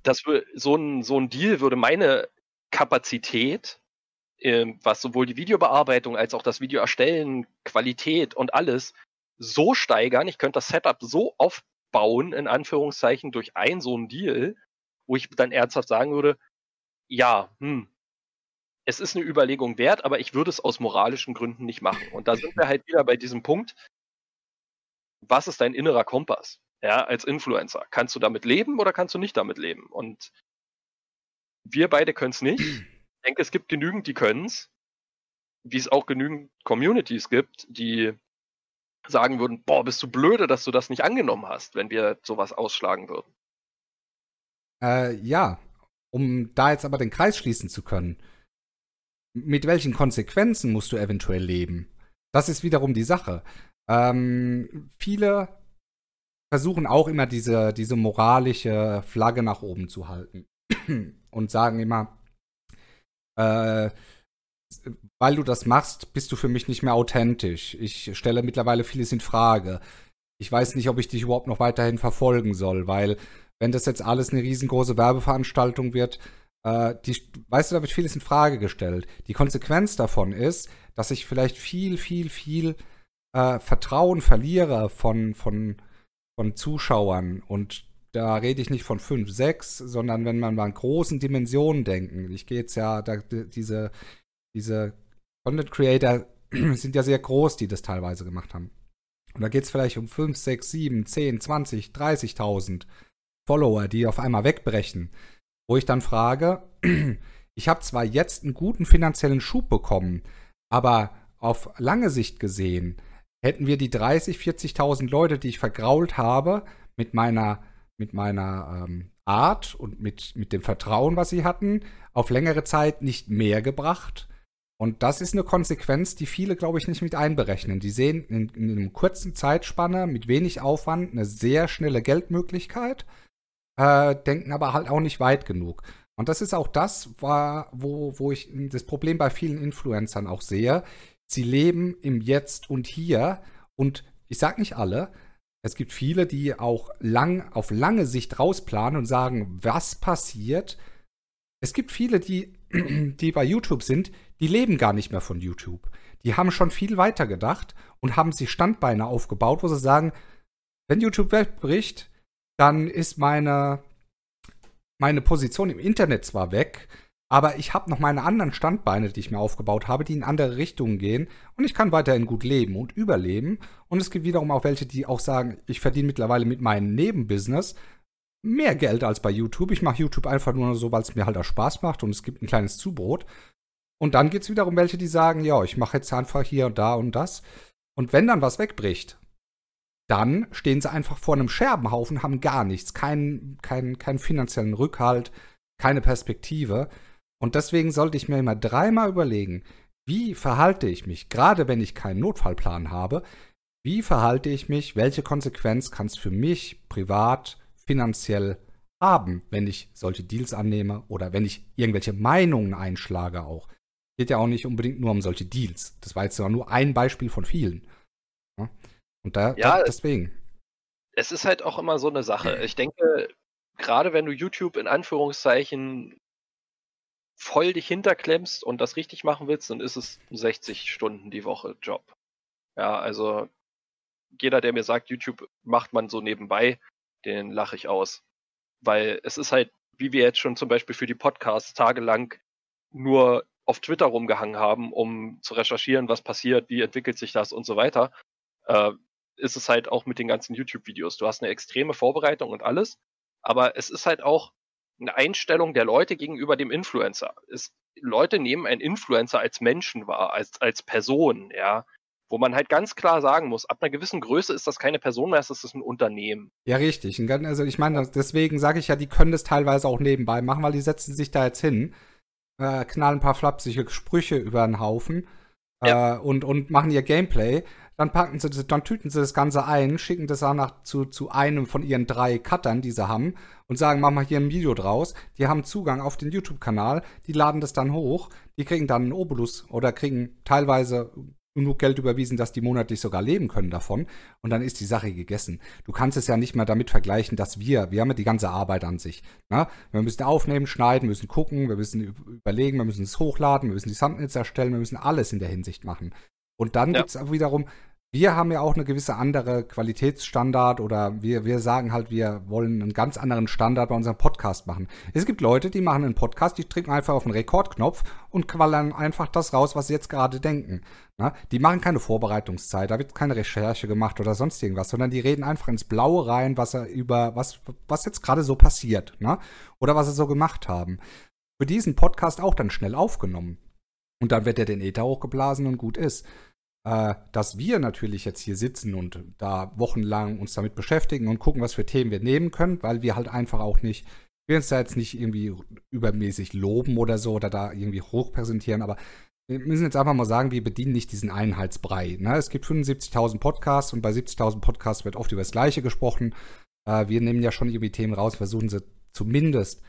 das so, ein, so ein Deal würde meine Kapazität, äh, was sowohl die Videobearbeitung als auch das Video erstellen, Qualität und alles so steigern. Ich könnte das Setup so aufbauen, in Anführungszeichen, durch einen so einen Deal, wo ich dann ernsthaft sagen würde, ja, hm, es ist eine Überlegung wert, aber ich würde es aus moralischen Gründen nicht machen. Und da sind wir halt wieder bei diesem Punkt, was ist dein innerer Kompass? Ja, als Influencer. Kannst du damit leben oder kannst du nicht damit leben? Und wir beide können es nicht. Ich denke, es gibt genügend, die können es. Wie es auch genügend Communities gibt, die sagen würden, boah, bist du blöde, dass du das nicht angenommen hast, wenn wir sowas ausschlagen würden. Äh, ja, um da jetzt aber den Kreis schließen zu können, mit welchen Konsequenzen musst du eventuell leben? Das ist wiederum die Sache. Ähm, viele versuchen auch immer diese, diese moralische Flagge nach oben zu halten und sagen immer, äh, weil du das machst, bist du für mich nicht mehr authentisch. Ich stelle mittlerweile vieles in Frage. ich weiß nicht, ob ich dich überhaupt noch weiterhin verfolgen soll, weil wenn das jetzt alles eine riesengroße Werbeveranstaltung wird, äh, die, weißt du, da wird vieles in Frage gestellt. Die Konsequenz davon ist, dass ich vielleicht viel, viel, viel äh, Vertrauen verliere von, von, von Zuschauern und da rede ich nicht von fünf, sechs, sondern wenn man mal in großen Dimensionen denken. Ich gehe jetzt ja, da, diese, diese Content Creator sind ja sehr groß, die das teilweise gemacht haben. Und da geht es vielleicht um 5, 6, 7, 10, 20, 30.000 Follower, die auf einmal wegbrechen. Wo ich dann frage, ich habe zwar jetzt einen guten finanziellen Schub bekommen, aber auf lange Sicht gesehen, hätten wir die 30, 40.000 Leute, die ich vergrault habe, mit meiner, mit meiner ähm, Art und mit, mit dem Vertrauen, was sie hatten, auf längere Zeit nicht mehr gebracht, und das ist eine Konsequenz, die viele, glaube ich, nicht mit einberechnen. Die sehen in, in einem kurzen Zeitspanne mit wenig Aufwand eine sehr schnelle Geldmöglichkeit, äh, denken aber halt auch nicht weit genug. Und das ist auch das, wo, wo ich das Problem bei vielen Influencern auch sehe. Sie leben im Jetzt und Hier. Und ich sage nicht alle, es gibt viele, die auch lang, auf lange Sicht rausplanen und sagen, was passiert. Es gibt viele, die, die bei YouTube sind, die leben gar nicht mehr von YouTube. Die haben schon viel weiter gedacht und haben sich Standbeine aufgebaut, wo sie sagen, wenn YouTube wegbricht, dann ist meine, meine Position im Internet zwar weg, aber ich habe noch meine anderen Standbeine, die ich mir aufgebaut habe, die in andere Richtungen gehen und ich kann weiterhin gut leben und überleben. Und es gibt wiederum auch welche, die auch sagen, ich verdiene mittlerweile mit meinem Nebenbusiness mehr Geld als bei YouTube. Ich mache YouTube einfach nur so, weil es mir halt auch Spaß macht und es gibt ein kleines Zubrot. Und dann gibt es wiederum welche, die sagen, ja, ich mache jetzt einfach hier und da und das. Und wenn dann was wegbricht, dann stehen sie einfach vor einem Scherbenhaufen, haben gar nichts, keinen kein, kein finanziellen Rückhalt, keine Perspektive. Und deswegen sollte ich mir immer dreimal überlegen, wie verhalte ich mich, gerade wenn ich keinen Notfallplan habe, wie verhalte ich mich, welche Konsequenz kann es für mich privat, finanziell haben, wenn ich solche Deals annehme oder wenn ich irgendwelche Meinungen einschlage auch geht ja auch nicht unbedingt nur um solche Deals. Das war jetzt nur ein Beispiel von vielen. Und da, ja, da deswegen. Es ist halt auch immer so eine Sache. Ich denke, gerade wenn du YouTube in Anführungszeichen voll dich hinterklemmst und das richtig machen willst, dann ist es 60 Stunden die Woche Job. Ja, also jeder, der mir sagt, YouTube macht man so nebenbei, den lache ich aus. Weil es ist halt, wie wir jetzt schon zum Beispiel für die Podcasts tagelang nur auf Twitter rumgehangen haben, um zu recherchieren, was passiert, wie entwickelt sich das und so weiter, äh, ist es halt auch mit den ganzen YouTube-Videos. Du hast eine extreme Vorbereitung und alles, aber es ist halt auch eine Einstellung der Leute gegenüber dem Influencer. Es, Leute nehmen einen Influencer als Menschen wahr, als, als Person, ja. Wo man halt ganz klar sagen muss, ab einer gewissen Größe ist das keine Person mehr, es ist ein Unternehmen. Ja, richtig. Also ich meine, deswegen sage ich ja, die können das teilweise auch nebenbei machen, weil die setzen sich da jetzt hin äh, knallen ein paar flapsige Sprüche über den Haufen ja. äh, und, und machen ihr Gameplay. Dann packen sie, dann tüten sie das Ganze ein, schicken das auch nach, zu, zu einem von ihren drei Cuttern, die sie haben, und sagen, mach mal hier ein Video draus. Die haben Zugang auf den YouTube-Kanal, die laden das dann hoch, die kriegen dann einen Obolus oder kriegen teilweise genug Geld überwiesen, dass die monatlich sogar leben können davon. Und dann ist die Sache gegessen. Du kannst es ja nicht mal damit vergleichen, dass wir, wir haben ja die ganze Arbeit an sich. Ne? Wir müssen aufnehmen, schneiden, müssen gucken, wir müssen überlegen, wir müssen es hochladen, wir müssen die Thumbnails erstellen, wir müssen alles in der Hinsicht machen. Und dann ja. gibt es wiederum wir haben ja auch eine gewisse andere Qualitätsstandard oder wir, wir sagen halt, wir wollen einen ganz anderen Standard bei unserem Podcast machen. Es gibt Leute, die machen einen Podcast, die drücken einfach auf den Rekordknopf und quallern einfach das raus, was sie jetzt gerade denken. Na, die machen keine Vorbereitungszeit, da wird keine Recherche gemacht oder sonst irgendwas, sondern die reden einfach ins Blaue rein, was er über, was, was jetzt gerade so passiert, ne? Oder was sie so gemacht haben. Für diesen Podcast auch dann schnell aufgenommen. Und dann wird er den Ether hochgeblasen und gut ist äh, dass wir natürlich jetzt hier sitzen und da wochenlang uns damit beschäftigen und gucken, was für Themen wir nehmen können, weil wir halt einfach auch nicht, wir uns da jetzt nicht irgendwie übermäßig loben oder so oder da irgendwie hochpräsentieren, aber wir müssen jetzt einfach mal sagen, wir bedienen nicht diesen Einheitsbrei. Ne? Es gibt 75.000 Podcasts und bei 70.000 Podcasts wird oft über das Gleiche gesprochen. Äh, wir nehmen ja schon irgendwie Themen raus, versuchen sie zumindest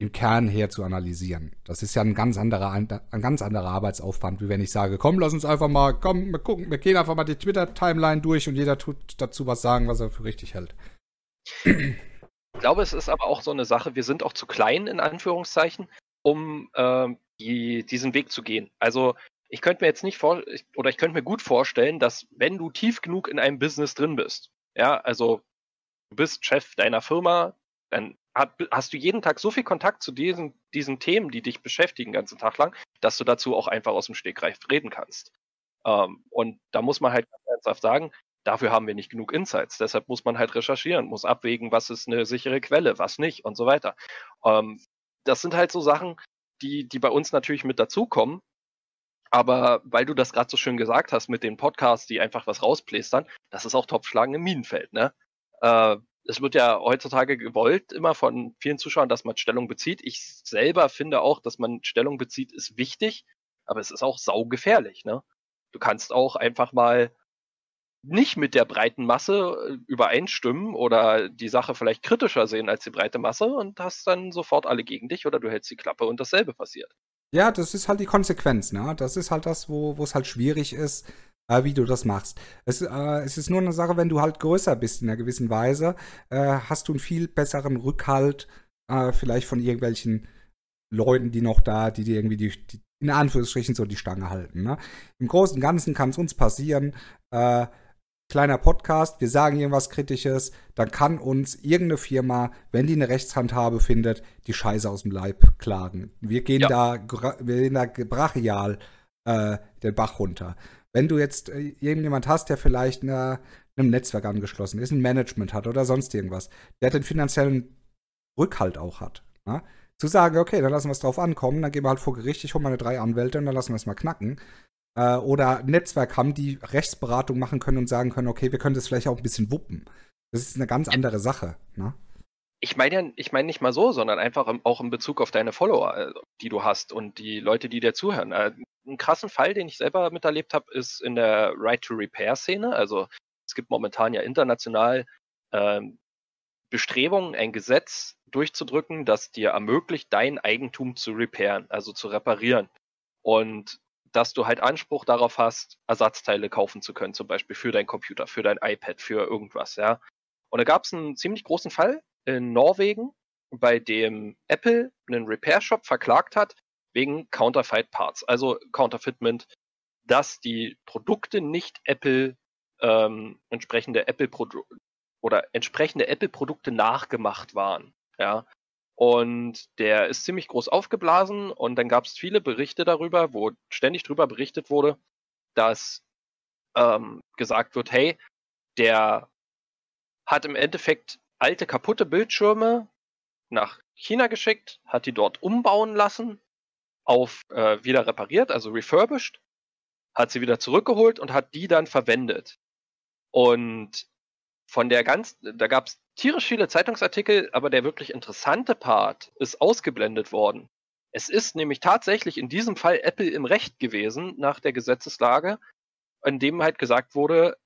im Kern her zu analysieren. Das ist ja ein ganz anderer, ein, ganz anderer Arbeitsaufwand, wie wenn ich sage, komm, lass uns einfach mal, komm, wir gucken, wir gehen einfach mal die Twitter-Timeline durch und jeder tut dazu was sagen, was er für richtig hält. Ich glaube, es ist aber auch so eine Sache, wir sind auch zu klein, in Anführungszeichen, um äh, die, diesen Weg zu gehen. Also ich könnte mir jetzt nicht vor, oder ich könnte mir gut vorstellen, dass wenn du tief genug in einem Business drin bist, ja, also du bist Chef deiner Firma, dann hast du jeden Tag so viel Kontakt zu diesen, diesen Themen, die dich beschäftigen, den ganzen Tag lang, dass du dazu auch einfach aus dem Stegreif reden kannst. Ähm, und da muss man halt ganz ernsthaft sagen, dafür haben wir nicht genug Insights. Deshalb muss man halt recherchieren, muss abwägen, was ist eine sichere Quelle, was nicht und so weiter. Ähm, das sind halt so Sachen, die, die bei uns natürlich mit dazukommen. Aber weil du das gerade so schön gesagt hast mit den Podcasts, die einfach was rausplästern, das ist auch Topfschlagen im Minenfeld, ne? Äh, es wird ja heutzutage gewollt, immer von vielen Zuschauern, dass man Stellung bezieht. Ich selber finde auch, dass man Stellung bezieht, ist wichtig, aber es ist auch saugefährlich. Ne? Du kannst auch einfach mal nicht mit der breiten Masse äh, übereinstimmen oder die Sache vielleicht kritischer sehen als die breite Masse und hast dann sofort alle gegen dich oder du hältst die Klappe und dasselbe passiert. Ja, das ist halt die Konsequenz, ne? Das ist halt das, wo es halt schwierig ist, äh, wie du das machst. Es, äh, es, ist nur eine Sache, wenn du halt größer bist in einer gewissen Weise, äh, hast du einen viel besseren Rückhalt, äh, vielleicht von irgendwelchen Leuten, die noch da, die dir irgendwie die, die in Anführungsstrichen so die Stange halten. Ne? Im Großen und Ganzen kann es uns passieren, äh, kleiner Podcast, wir sagen irgendwas Kritisches, dann kann uns irgendeine Firma, wenn die eine Rechtshandhabe findet, die Scheiße aus dem Leib klagen. Wir gehen ja. da, wir gehen da brachial äh, den Bach runter. Wenn du jetzt äh, irgendjemand hast, der vielleicht eine, einem Netzwerk angeschlossen ist, ein Management hat oder sonst irgendwas, der den finanziellen Rückhalt auch hat, ne? zu sagen, okay, dann lassen wir es drauf ankommen, dann gehen wir halt vor Gericht, ich hole meine drei Anwälte und dann lassen wir es mal knacken. Äh, oder ein Netzwerk haben, die Rechtsberatung machen können und sagen können, okay, wir können das vielleicht auch ein bisschen wuppen. Das ist eine ganz andere Sache. Ne? Ich meine ja, ich meine nicht mal so, sondern einfach auch in Bezug auf deine Follower, äh, die du hast und die Leute, die dir zuhören. Äh, einen krassen Fall, den ich selber miterlebt habe, ist in der Right-to-Repair-Szene. Also es gibt momentan ja international ähm, Bestrebungen, ein Gesetz durchzudrücken, das dir ermöglicht, dein Eigentum zu repairen, also zu reparieren. Und dass du halt Anspruch darauf hast, Ersatzteile kaufen zu können, zum Beispiel für dein Computer, für dein iPad, für irgendwas, ja. Und da gab es einen ziemlich großen Fall in Norwegen, bei dem Apple einen Repair-Shop verklagt hat, wegen Counterfeit Parts, also Counterfeitment, dass die Produkte nicht Apple ähm, entsprechende Apple Produkte oder entsprechende Apple Produkte nachgemacht waren. Ja. Und der ist ziemlich groß aufgeblasen und dann gab es viele Berichte darüber, wo ständig darüber berichtet wurde, dass ähm, gesagt wird, hey, der hat im Endeffekt alte kaputte Bildschirme nach China geschickt, hat die dort umbauen lassen auf äh, wieder repariert, also refurbished, hat sie wieder zurückgeholt und hat die dann verwendet. Und von der ganz, da gab es tierisch viele Zeitungsartikel, aber der wirklich interessante Part ist ausgeblendet worden. Es ist nämlich tatsächlich in diesem Fall Apple im Recht gewesen nach der Gesetzeslage, in dem halt gesagt wurde,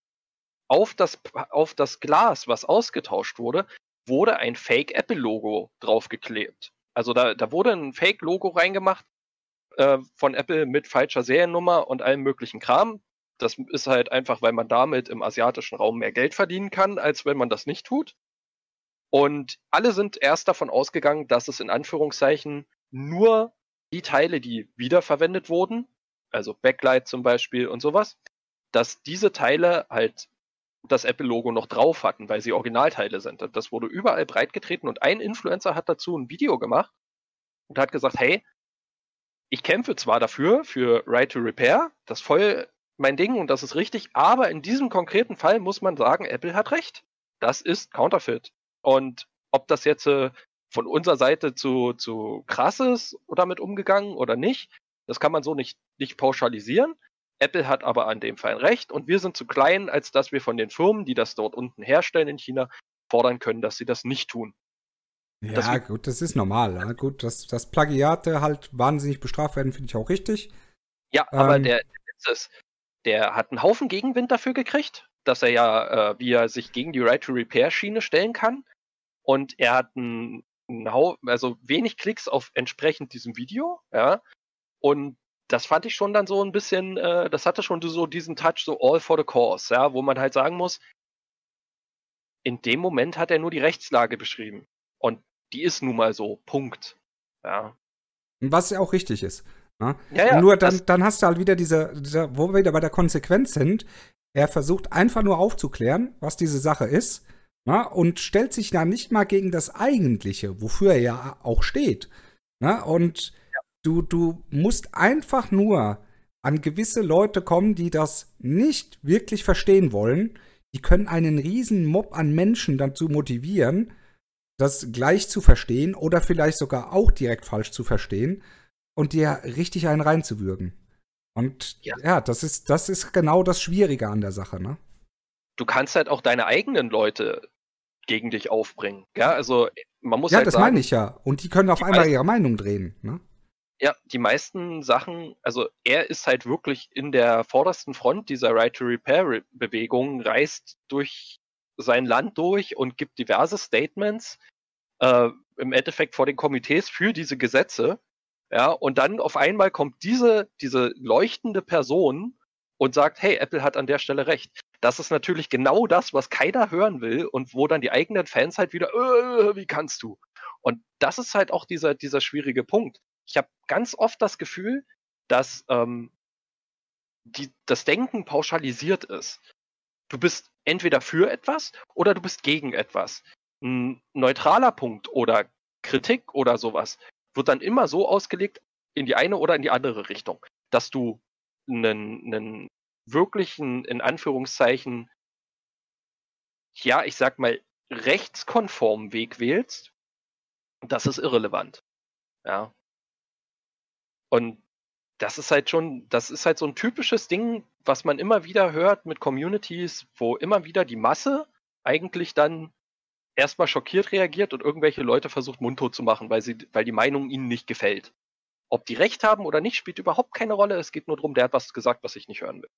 auf das, auf das Glas, was ausgetauscht wurde, wurde ein Fake Apple-Logo draufgeklebt. Also da, da wurde ein Fake-Logo reingemacht, äh, von Apple mit falscher Seriennummer und allem möglichen Kram. Das ist halt einfach, weil man damit im asiatischen Raum mehr Geld verdienen kann, als wenn man das nicht tut. Und alle sind erst davon ausgegangen, dass es in Anführungszeichen nur die Teile, die wiederverwendet wurden, also Backlight zum Beispiel und sowas, dass diese Teile halt das Apple-Logo noch drauf hatten, weil sie Originalteile sind. Das wurde überall breitgetreten und ein Influencer hat dazu ein Video gemacht und hat gesagt, hey, ich kämpfe zwar dafür, für Right to Repair, das ist voll mein Ding und das ist richtig, aber in diesem konkreten Fall muss man sagen, Apple hat recht. Das ist Counterfeit. Und ob das jetzt äh, von unserer Seite zu, zu krass ist damit umgegangen oder nicht, das kann man so nicht, nicht pauschalisieren. Apple hat aber an dem Fall recht und wir sind zu klein, als dass wir von den Firmen, die das dort unten herstellen in China, fordern können, dass sie das nicht tun. Ja, das, gut, das ist normal. Ja. Gut, dass, dass Plagiate halt wahnsinnig bestraft werden, finde ich auch richtig. Ja, aber ähm, der, der, ist, der hat einen Haufen Gegenwind dafür gekriegt, dass er ja, äh, wie er sich gegen die Right to Repair Schiene stellen kann. Und er hat einen also wenig Klicks auf entsprechend diesem Video, ja. Und das fand ich schon dann so ein bisschen, äh, das hatte schon so diesen Touch, so all for the cause, ja, wo man halt sagen muss, in dem Moment hat er nur die Rechtslage beschrieben. Und die ist nun mal so. Punkt. Ja. Was ja auch richtig ist. Ne? Ja, ja, nur dann, dann hast du halt wieder diese, diese, wo wir wieder bei der Konsequenz sind. Er versucht einfach nur aufzuklären, was diese Sache ist. Ne? Und stellt sich da nicht mal gegen das Eigentliche, wofür er ja auch steht. Ne? Und. Du, du musst einfach nur an gewisse Leute kommen, die das nicht wirklich verstehen wollen. Die können einen riesen Mob an Menschen dazu motivieren, das gleich zu verstehen oder vielleicht sogar auch direkt falsch zu verstehen und dir richtig einen reinzuwürgen. Und ja. ja, das ist, das ist genau das Schwierige an der Sache, ne? Du kannst halt auch deine eigenen Leute gegen dich aufbringen. Ja, also man muss ja, halt das sagen, meine ich ja. Und die können auf die einmal ihre Meinung drehen. Ne? Ja, die meisten Sachen, also er ist halt wirklich in der vordersten Front dieser Right to Repair Bewegung, reist durch sein Land durch und gibt diverse Statements, äh, im Endeffekt vor den Komitees für diese Gesetze. Ja, und dann auf einmal kommt diese, diese leuchtende Person und sagt, hey, Apple hat an der Stelle recht. Das ist natürlich genau das, was keiner hören will und wo dann die eigenen Fans halt wieder, äh, wie kannst du? Und das ist halt auch dieser, dieser schwierige Punkt. Ich habe ganz oft das Gefühl, dass ähm, die, das Denken pauschalisiert ist. Du bist entweder für etwas oder du bist gegen etwas. Ein neutraler Punkt oder Kritik oder sowas wird dann immer so ausgelegt in die eine oder in die andere Richtung, dass du einen, einen wirklichen, in Anführungszeichen, ja, ich sag mal, rechtskonformen Weg wählst, das ist irrelevant. Ja. Und das ist halt schon, das ist halt so ein typisches Ding, was man immer wieder hört mit Communities, wo immer wieder die Masse eigentlich dann erstmal schockiert reagiert und irgendwelche Leute versucht mundtot zu machen, weil sie, weil die Meinung ihnen nicht gefällt. Ob die recht haben oder nicht, spielt überhaupt keine Rolle. Es geht nur darum, der hat was gesagt, was ich nicht hören will.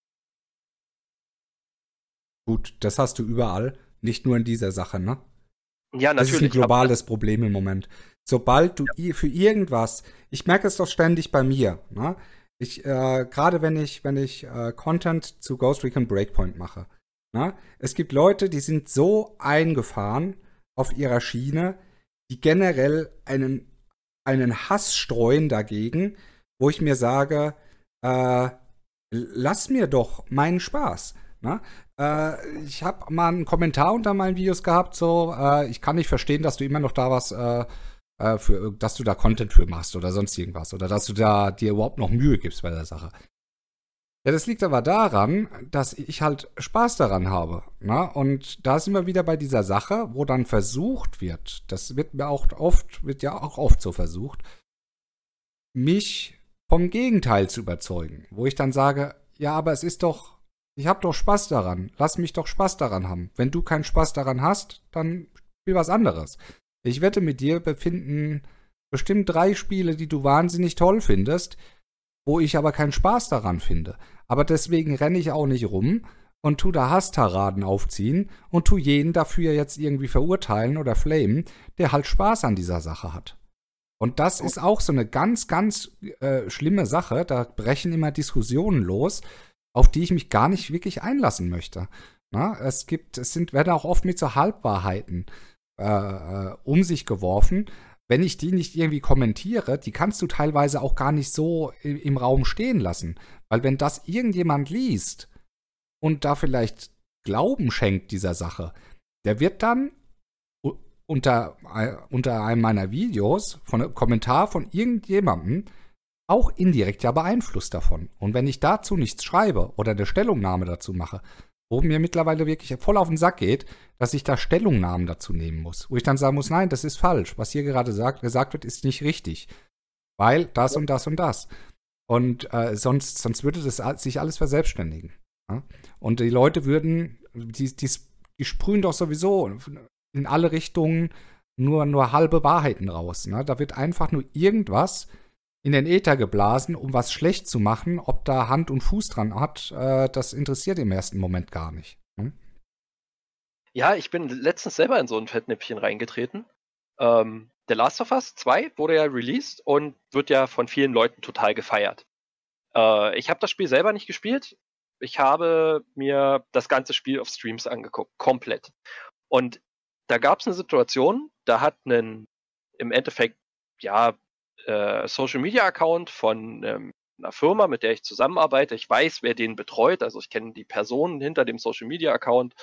Gut, das hast du überall, nicht nur in dieser Sache, ne? Ja, natürlich. Das ist ein globales Problem im Moment. Sobald du ja. für irgendwas, ich merke es doch ständig bei mir, ne? Ich, äh, gerade wenn ich, wenn ich äh, Content zu Ghost Recon Breakpoint mache, ne? Es gibt Leute, die sind so eingefahren auf ihrer Schiene, die generell einen, einen Hass streuen dagegen, wo ich mir sage, äh, lass mir doch meinen Spaß. Ne? Äh, ich habe mal einen Kommentar unter meinen Videos gehabt, so, äh, ich kann nicht verstehen, dass du immer noch da was, äh, äh, für, dass du da Content für machst oder sonst irgendwas. Oder dass du da dir überhaupt noch Mühe gibst bei der Sache. Ja, das liegt aber daran, dass ich halt Spaß daran habe. Ne? Und da sind wir wieder bei dieser Sache, wo dann versucht wird, das wird mir auch oft, wird ja auch oft so versucht, mich vom Gegenteil zu überzeugen. Wo ich dann sage, ja, aber es ist doch ich hab doch Spaß daran. Lass mich doch Spaß daran haben. Wenn du keinen Spaß daran hast, dann spiel was anderes. Ich wette mit dir befinden bestimmt drei Spiele, die du wahnsinnig toll findest, wo ich aber keinen Spaß daran finde. Aber deswegen renne ich auch nicht rum und tu da Hasstaraden aufziehen und tu jeden dafür jetzt irgendwie verurteilen oder flamen, der halt Spaß an dieser Sache hat. Und das ist auch so eine ganz, ganz äh, schlimme Sache. Da brechen immer Diskussionen los auf die ich mich gar nicht wirklich einlassen möchte. Na, es gibt, es sind, werden auch oft mit so Halbwahrheiten äh, äh, um sich geworfen. Wenn ich die nicht irgendwie kommentiere, die kannst du teilweise auch gar nicht so im, im Raum stehen lassen. Weil wenn das irgendjemand liest und da vielleicht Glauben schenkt dieser Sache, der wird dann unter, äh, unter einem meiner Videos von einem Kommentar von irgendjemandem auch indirekt ja beeinflusst davon. Und wenn ich dazu nichts schreibe oder eine Stellungnahme dazu mache, wo mir mittlerweile wirklich voll auf den Sack geht, dass ich da Stellungnahmen dazu nehmen muss, wo ich dann sagen muss, nein, das ist falsch. Was hier gerade sagt, gesagt wird, ist nicht richtig. Weil das und das und das. Und äh, sonst, sonst würde das sich alles verselbstständigen. Ja? Und die Leute würden, die, die, die sprühen doch sowieso in alle Richtungen nur, nur halbe Wahrheiten raus. Ne? Da wird einfach nur irgendwas in den Äther geblasen, um was schlecht zu machen. Ob da Hand und Fuß dran hat, äh, das interessiert im ersten Moment gar nicht. Hm? Ja, ich bin letztens selber in so ein Fettnäpfchen reingetreten. Ähm, The Last of Us 2 wurde ja released und wird ja von vielen Leuten total gefeiert. Äh, ich habe das Spiel selber nicht gespielt. Ich habe mir das ganze Spiel auf Streams angeguckt, komplett. Und da gab es eine Situation, da hat einen im Endeffekt ja äh, Social Media Account von ähm, einer Firma, mit der ich zusammenarbeite. Ich weiß, wer den betreut, also ich kenne die Personen hinter dem Social Media Account.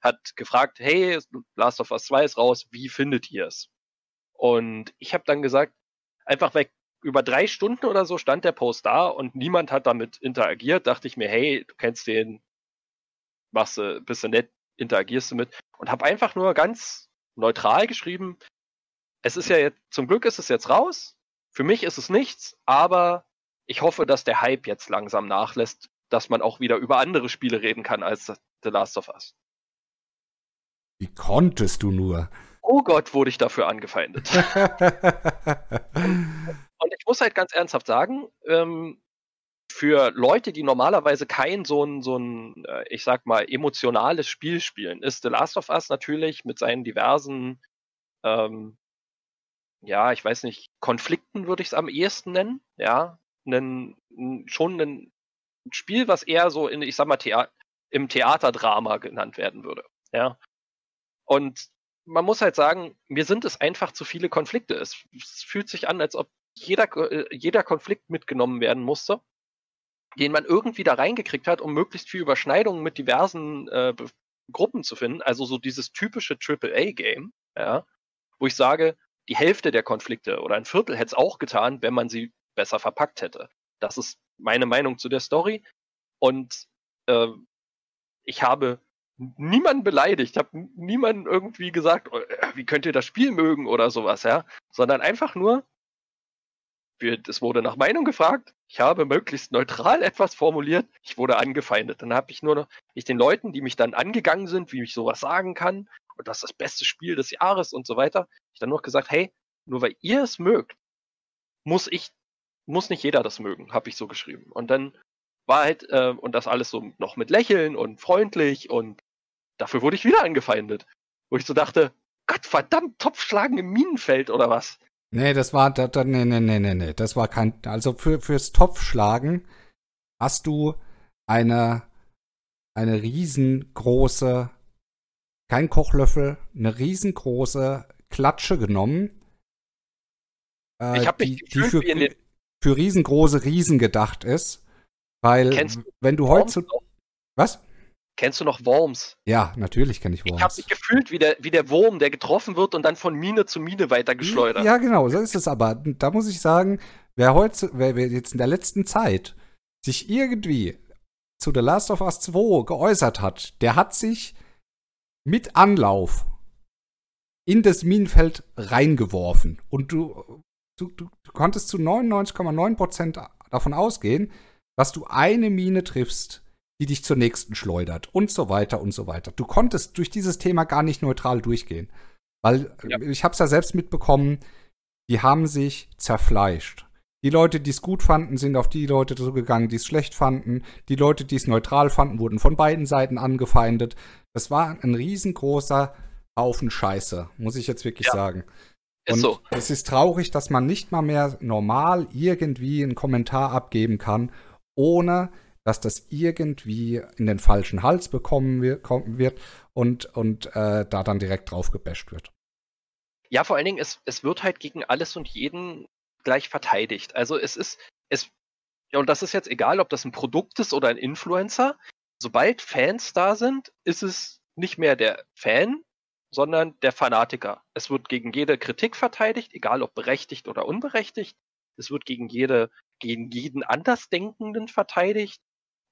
Hat gefragt, hey, Last of Us 2 ist raus, wie findet ihr es? Und ich habe dann gesagt, einfach weg, über drei Stunden oder so stand der Post da und niemand hat damit interagiert. Dachte ich mir, hey, du kennst den, machst du, bist du nett, interagierst du mit. Und habe einfach nur ganz neutral geschrieben, es ist ja jetzt, zum Glück ist es jetzt raus. Für mich ist es nichts, aber ich hoffe, dass der Hype jetzt langsam nachlässt, dass man auch wieder über andere Spiele reden kann als The Last of Us. Wie konntest du nur? Oh Gott, wurde ich dafür angefeindet. Und ich muss halt ganz ernsthaft sagen, ähm, für Leute, die normalerweise kein so ein, so ein, äh, ich sag mal, emotionales Spiel spielen, ist The Last of Us natürlich mit seinen diversen, ähm, ja, ich weiß nicht, Konflikten würde ich es am ehesten nennen, ja, einen, schon ein Spiel, was eher so in, ich sag mal, Thea im Theaterdrama genannt werden würde, ja. Und man muss halt sagen, mir sind es einfach zu viele Konflikte. Es, es fühlt sich an, als ob jeder, äh, jeder Konflikt mitgenommen werden musste, den man irgendwie da reingekriegt hat, um möglichst viel Überschneidungen mit diversen äh, Gruppen zu finden. Also so dieses typische AAA-Game, ja, wo ich sage, die Hälfte der Konflikte oder ein Viertel hätte es auch getan, wenn man sie besser verpackt hätte. Das ist meine Meinung zu der Story. Und äh, ich habe niemanden beleidigt, habe niemanden irgendwie gesagt, oh, wie könnt ihr das Spiel mögen oder sowas, ja, sondern einfach nur, es wurde nach Meinung gefragt, ich habe möglichst neutral etwas formuliert, ich wurde angefeindet. Dann habe ich nur noch, ich den Leuten, die mich dann angegangen sind, wie ich sowas sagen kann und das ist das beste Spiel des Jahres und so weiter, ich dann noch gesagt, hey, nur weil ihr es mögt, muss ich, muss nicht jeder das mögen, habe ich so geschrieben. Und dann war halt, äh, und das alles so noch mit Lächeln und freundlich und dafür wurde ich wieder angefeindet. Wo ich so dachte, Gott verdammt, Topfschlagen im Minenfeld oder was? Nee, das war, da, da, nee, nee, nee, nee, das war kein, also für, fürs Topfschlagen hast du eine, eine riesengroße, kein Kochlöffel, eine riesengroße Klatsche genommen. Äh, ich habe mich die, die für, für riesengroße Riesen gedacht ist. Weil, wenn du heute. Was? Kennst du noch Worms? Ja, natürlich kenne ich Worms. Ich habe mich gefühlt wie der, wie der Wurm, der getroffen wird und dann von Mine zu Mine weitergeschleudert. Ja, genau, so ist es aber. Da muss ich sagen, wer heute, wer, wer jetzt in der letzten Zeit sich irgendwie zu The Last of Us 2 geäußert hat, der hat sich mit Anlauf in das Minenfeld reingeworfen. Und du, du, du, konntest zu 99,9% davon ausgehen, dass du eine Mine triffst die dich zur nächsten schleudert und so weiter und so weiter. Du konntest durch dieses Thema gar nicht neutral durchgehen. Weil ja. ich habe es ja selbst mitbekommen, die haben sich zerfleischt. Die Leute, die es gut fanden, sind auf die Leute zugegangen, die es schlecht fanden. Die Leute, die es neutral fanden, wurden von beiden Seiten angefeindet. Das war ein riesengroßer Haufen Scheiße, muss ich jetzt wirklich ja. sagen. Und ist so. es ist traurig, dass man nicht mal mehr normal irgendwie einen Kommentar abgeben kann, ohne dass das irgendwie in den falschen Hals bekommen wird und, und äh, da dann direkt drauf gebasht wird. Ja, vor allen Dingen, es, es wird halt gegen alles und jeden gleich verteidigt. Also es ist, es, ja, und das ist jetzt egal, ob das ein Produkt ist oder ein Influencer. Sobald Fans da sind, ist es nicht mehr der Fan, sondern der Fanatiker. Es wird gegen jede Kritik verteidigt, egal ob berechtigt oder unberechtigt. Es wird gegen jede, gegen jeden Andersdenkenden verteidigt.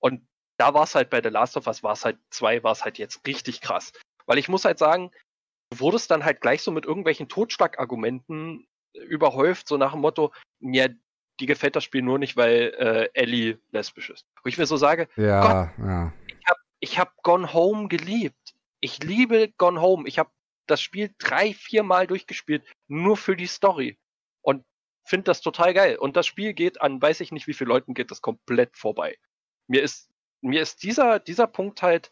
Und da war es halt bei The Last of Us, war es halt zwei, war es halt jetzt richtig krass. Weil ich muss halt sagen, du wurdest dann halt gleich so mit irgendwelchen Totschlagargumenten überhäuft, so nach dem Motto, ja, die gefällt das Spiel nur nicht, weil äh, Ellie lesbisch ist. Wo ich mir so sage, ja, Gott, ja. ich habe hab Gone Home geliebt. Ich liebe Gone Home. Ich habe das Spiel drei, vier Mal durchgespielt, nur für die Story. Und finde das total geil. Und das Spiel geht an, weiß ich nicht, wie viele Leuten geht das komplett vorbei mir ist, mir ist dieser, dieser Punkt halt,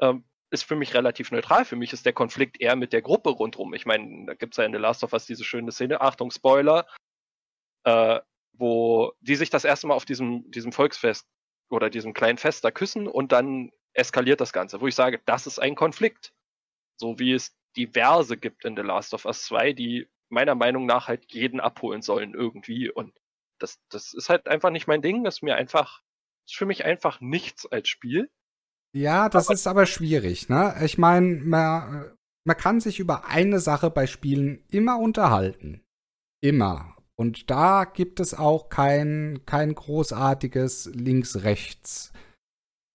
ähm, ist für mich relativ neutral. Für mich ist der Konflikt eher mit der Gruppe rundherum. Ich meine, da gibt es ja in The Last of Us diese schöne Szene, Achtung, Spoiler, äh, wo die sich das erste Mal auf diesem, diesem Volksfest oder diesem kleinen Fest da küssen und dann eskaliert das Ganze, wo ich sage, das ist ein Konflikt. So wie es diverse gibt in The Last of Us 2, die meiner Meinung nach halt jeden abholen sollen irgendwie. Und das, das ist halt einfach nicht mein Ding. Das ist mir einfach, ist für mich einfach nichts als Spiel. Ja, das aber, ist aber schwierig, ne? Ich meine, man, man kann sich über eine Sache bei Spielen immer unterhalten. Immer. Und da gibt es auch kein, kein großartiges links-rechts,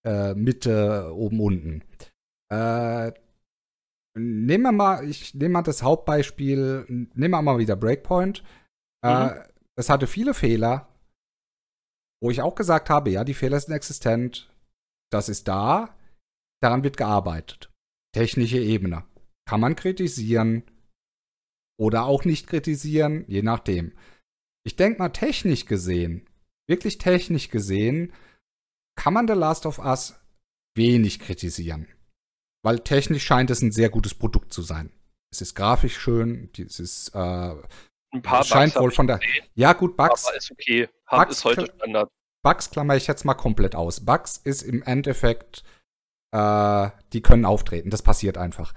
äh, Mitte, oben, unten. Äh, nehmen wir mal, ich nehme mal das Hauptbeispiel, nehmen wir mal wieder Breakpoint. Äh, mhm. Äh, das hatte viele Fehler, wo ich auch gesagt habe, ja, die Fehler sind existent, das ist da, daran wird gearbeitet. Technische Ebene. Kann man kritisieren oder auch nicht kritisieren, je nachdem. Ich denke mal, technisch gesehen, wirklich technisch gesehen, kann man The Last of Us wenig kritisieren. Weil technisch scheint es ein sehr gutes Produkt zu sein. Es ist grafisch schön, es ist äh, ein paar scheint wohl von der Ja, gut, Bugs. Aber ist okay. Hub Bugs ist heute Standard. Bugs klammer ich jetzt mal komplett aus. Bugs ist im Endeffekt, äh, die können auftreten. Das passiert einfach.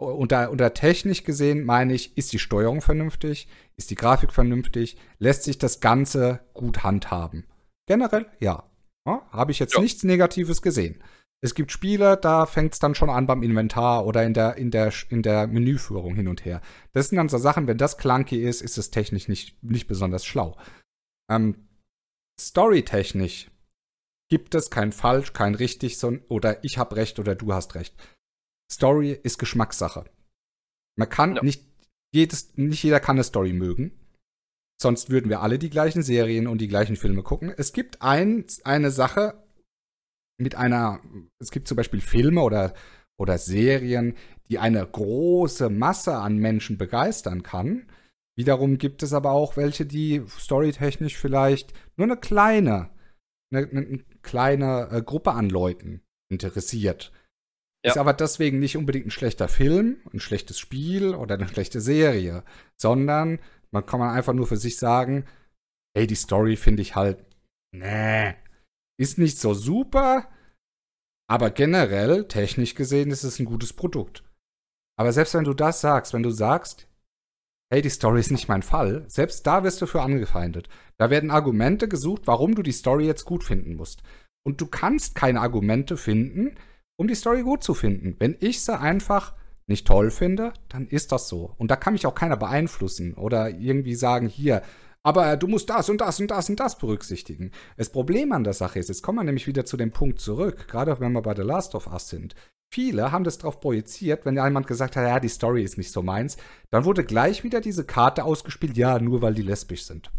Unter, unter technisch gesehen meine ich, ist die Steuerung vernünftig, ist die Grafik vernünftig, lässt sich das Ganze gut handhaben. Generell ja. ja Habe ich jetzt ja. nichts Negatives gesehen. Es gibt Spiele, da fängt es dann schon an beim Inventar oder in der, in, der, in der Menüführung hin und her. Das sind dann so Sachen, wenn das clunky ist, ist es technisch nicht, nicht besonders schlau. Ähm, Storytechnisch gibt es kein falsch, kein richtig, sondern oder ich habe recht oder du hast recht. Story ist Geschmackssache. Man kann ja. nicht jedes, nicht jeder kann eine Story mögen. Sonst würden wir alle die gleichen Serien und die gleichen Filme gucken. Es gibt ein, eine Sache mit einer, es gibt zum Beispiel Filme oder, oder Serien, die eine große Masse an Menschen begeistern kann. Wiederum gibt es aber auch welche, die storytechnisch vielleicht nur eine kleine, eine, eine kleine äh, Gruppe an Leuten interessiert. Ja. Ist aber deswegen nicht unbedingt ein schlechter Film, ein schlechtes Spiel oder eine schlechte Serie, sondern man kann man einfach nur für sich sagen, ey, die Story finde ich halt, nee, ist nicht so super, aber generell, technisch gesehen, ist es ein gutes Produkt. Aber selbst wenn du das sagst, wenn du sagst, hey, die Story ist nicht mein Fall, selbst da wirst du für angefeindet. Da werden Argumente gesucht, warum du die Story jetzt gut finden musst. Und du kannst keine Argumente finden, um die Story gut zu finden. Wenn ich sie einfach nicht toll finde, dann ist das so. Und da kann mich auch keiner beeinflussen oder irgendwie sagen, hier, aber du musst das und das und das und das berücksichtigen. Das Problem an der Sache ist, jetzt kommen wir nämlich wieder zu dem Punkt zurück, gerade wenn wir bei The Last of Us sind. Viele haben das darauf projiziert, wenn jemand gesagt hat, ja, die Story ist nicht so meins, dann wurde gleich wieder diese Karte ausgespielt, ja, nur weil die lesbisch sind.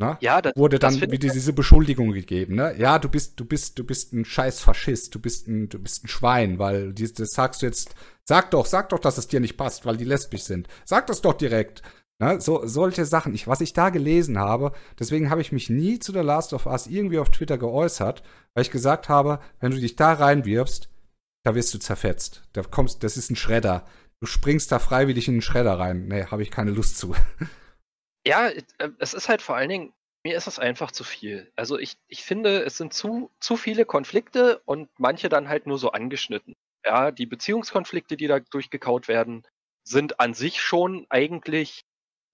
Na? Ja, das, wurde dann das wieder diese Beschuldigung gegeben, ne? Ja, du bist, du bist, du bist ein scheiß Faschist, du bist ein, du bist ein Schwein, weil die, das sagst du jetzt, sag doch, sag doch, dass es dir nicht passt, weil die lesbisch sind. Sag das doch direkt. Ne? So, solche Sachen. Ich, was ich da gelesen habe, deswegen habe ich mich nie zu The Last of Us irgendwie auf Twitter geäußert, weil ich gesagt habe, wenn du dich da reinwirfst, da wirst du zerfetzt. Da kommst, das ist ein Schredder. Du springst da freiwillig in den Schredder rein. Nee, habe ich keine Lust zu. Ja, äh, es ist halt vor allen Dingen, mir ist es einfach zu viel. Also ich, ich finde, es sind zu, zu viele Konflikte und manche dann halt nur so angeschnitten. Ja, die Beziehungskonflikte, die da durchgekaut werden, sind an sich schon eigentlich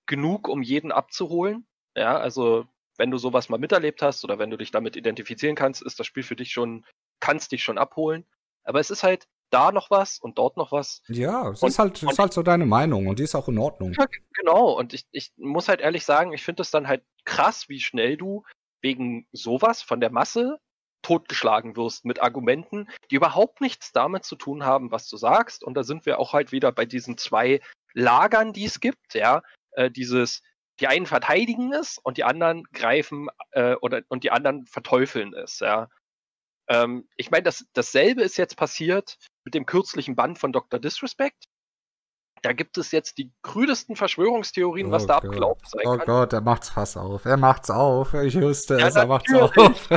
genug, um jeden abzuholen. Ja, also wenn du sowas mal miterlebt hast oder wenn du dich damit identifizieren kannst, ist das Spiel für dich schon, kannst dich schon abholen. Aber es ist halt da noch was und dort noch was. Ja, es und, ist halt, ist halt so deine Meinung und die ist auch in Ordnung. Ja, genau, und ich, ich muss halt ehrlich sagen, ich finde es dann halt krass, wie schnell du wegen sowas von der Masse totgeschlagen wirst mit Argumenten, die überhaupt nichts damit zu tun haben, was du sagst. Und da sind wir auch halt wieder bei diesen zwei Lagern, die es gibt, ja. Äh, dieses, die einen verteidigen es und die anderen greifen äh, oder und die anderen verteufeln es, ja. Ähm, ich meine, das, dasselbe ist jetzt passiert mit dem kürzlichen Band von Dr. Disrespect. Da gibt es jetzt die krüdesten Verschwörungstheorien, oh was da abgelaufen sein oh kann. Oh Gott, er macht's fast auf. Er macht's auf. Ich wüsste ja, es, er macht's auf.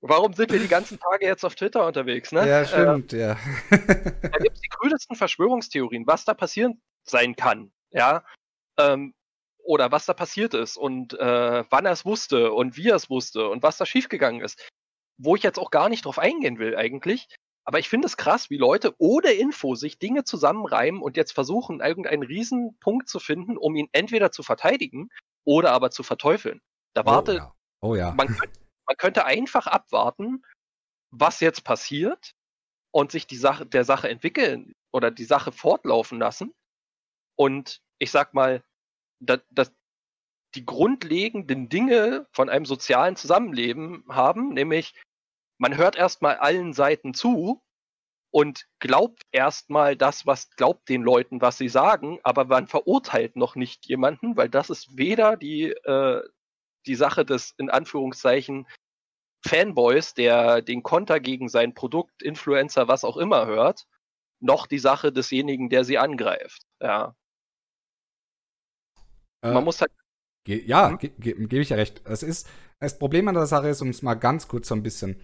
Warum sind wir die ganzen Tage jetzt auf Twitter unterwegs? Ne? Ja, stimmt, äh, ja. da gibt es die krüdesten Verschwörungstheorien, was da passieren sein kann. Ja. Ähm, oder was da passiert ist und äh, wann er es wusste und wie er es wusste und was da schiefgegangen ist. Wo ich jetzt auch gar nicht drauf eingehen will, eigentlich. Aber ich finde es krass, wie Leute ohne Info sich Dinge zusammenreimen und jetzt versuchen, irgendeinen Riesenpunkt zu finden, um ihn entweder zu verteidigen oder aber zu verteufeln. Da oh, wartet. Ja. Oh ja. Man, man könnte einfach abwarten, was jetzt passiert und sich die Sache, der Sache entwickeln oder die Sache fortlaufen lassen. Und ich sag mal, dass, dass die grundlegenden Dinge von einem sozialen Zusammenleben haben, nämlich man hört erstmal allen Seiten zu und glaubt erstmal das, was glaubt den Leuten, was sie sagen, aber man verurteilt noch nicht jemanden, weil das ist weder die, äh, die Sache des in Anführungszeichen Fanboys, der den Konter gegen sein Produkt, Influencer, was auch immer hört, noch die Sache desjenigen, der sie angreift. Ja. Äh, Man muss halt. Ja, hm? gebe ge ge ich ja recht. Es ist, das Problem an der Sache ist, um es mal ganz kurz so ein bisschen.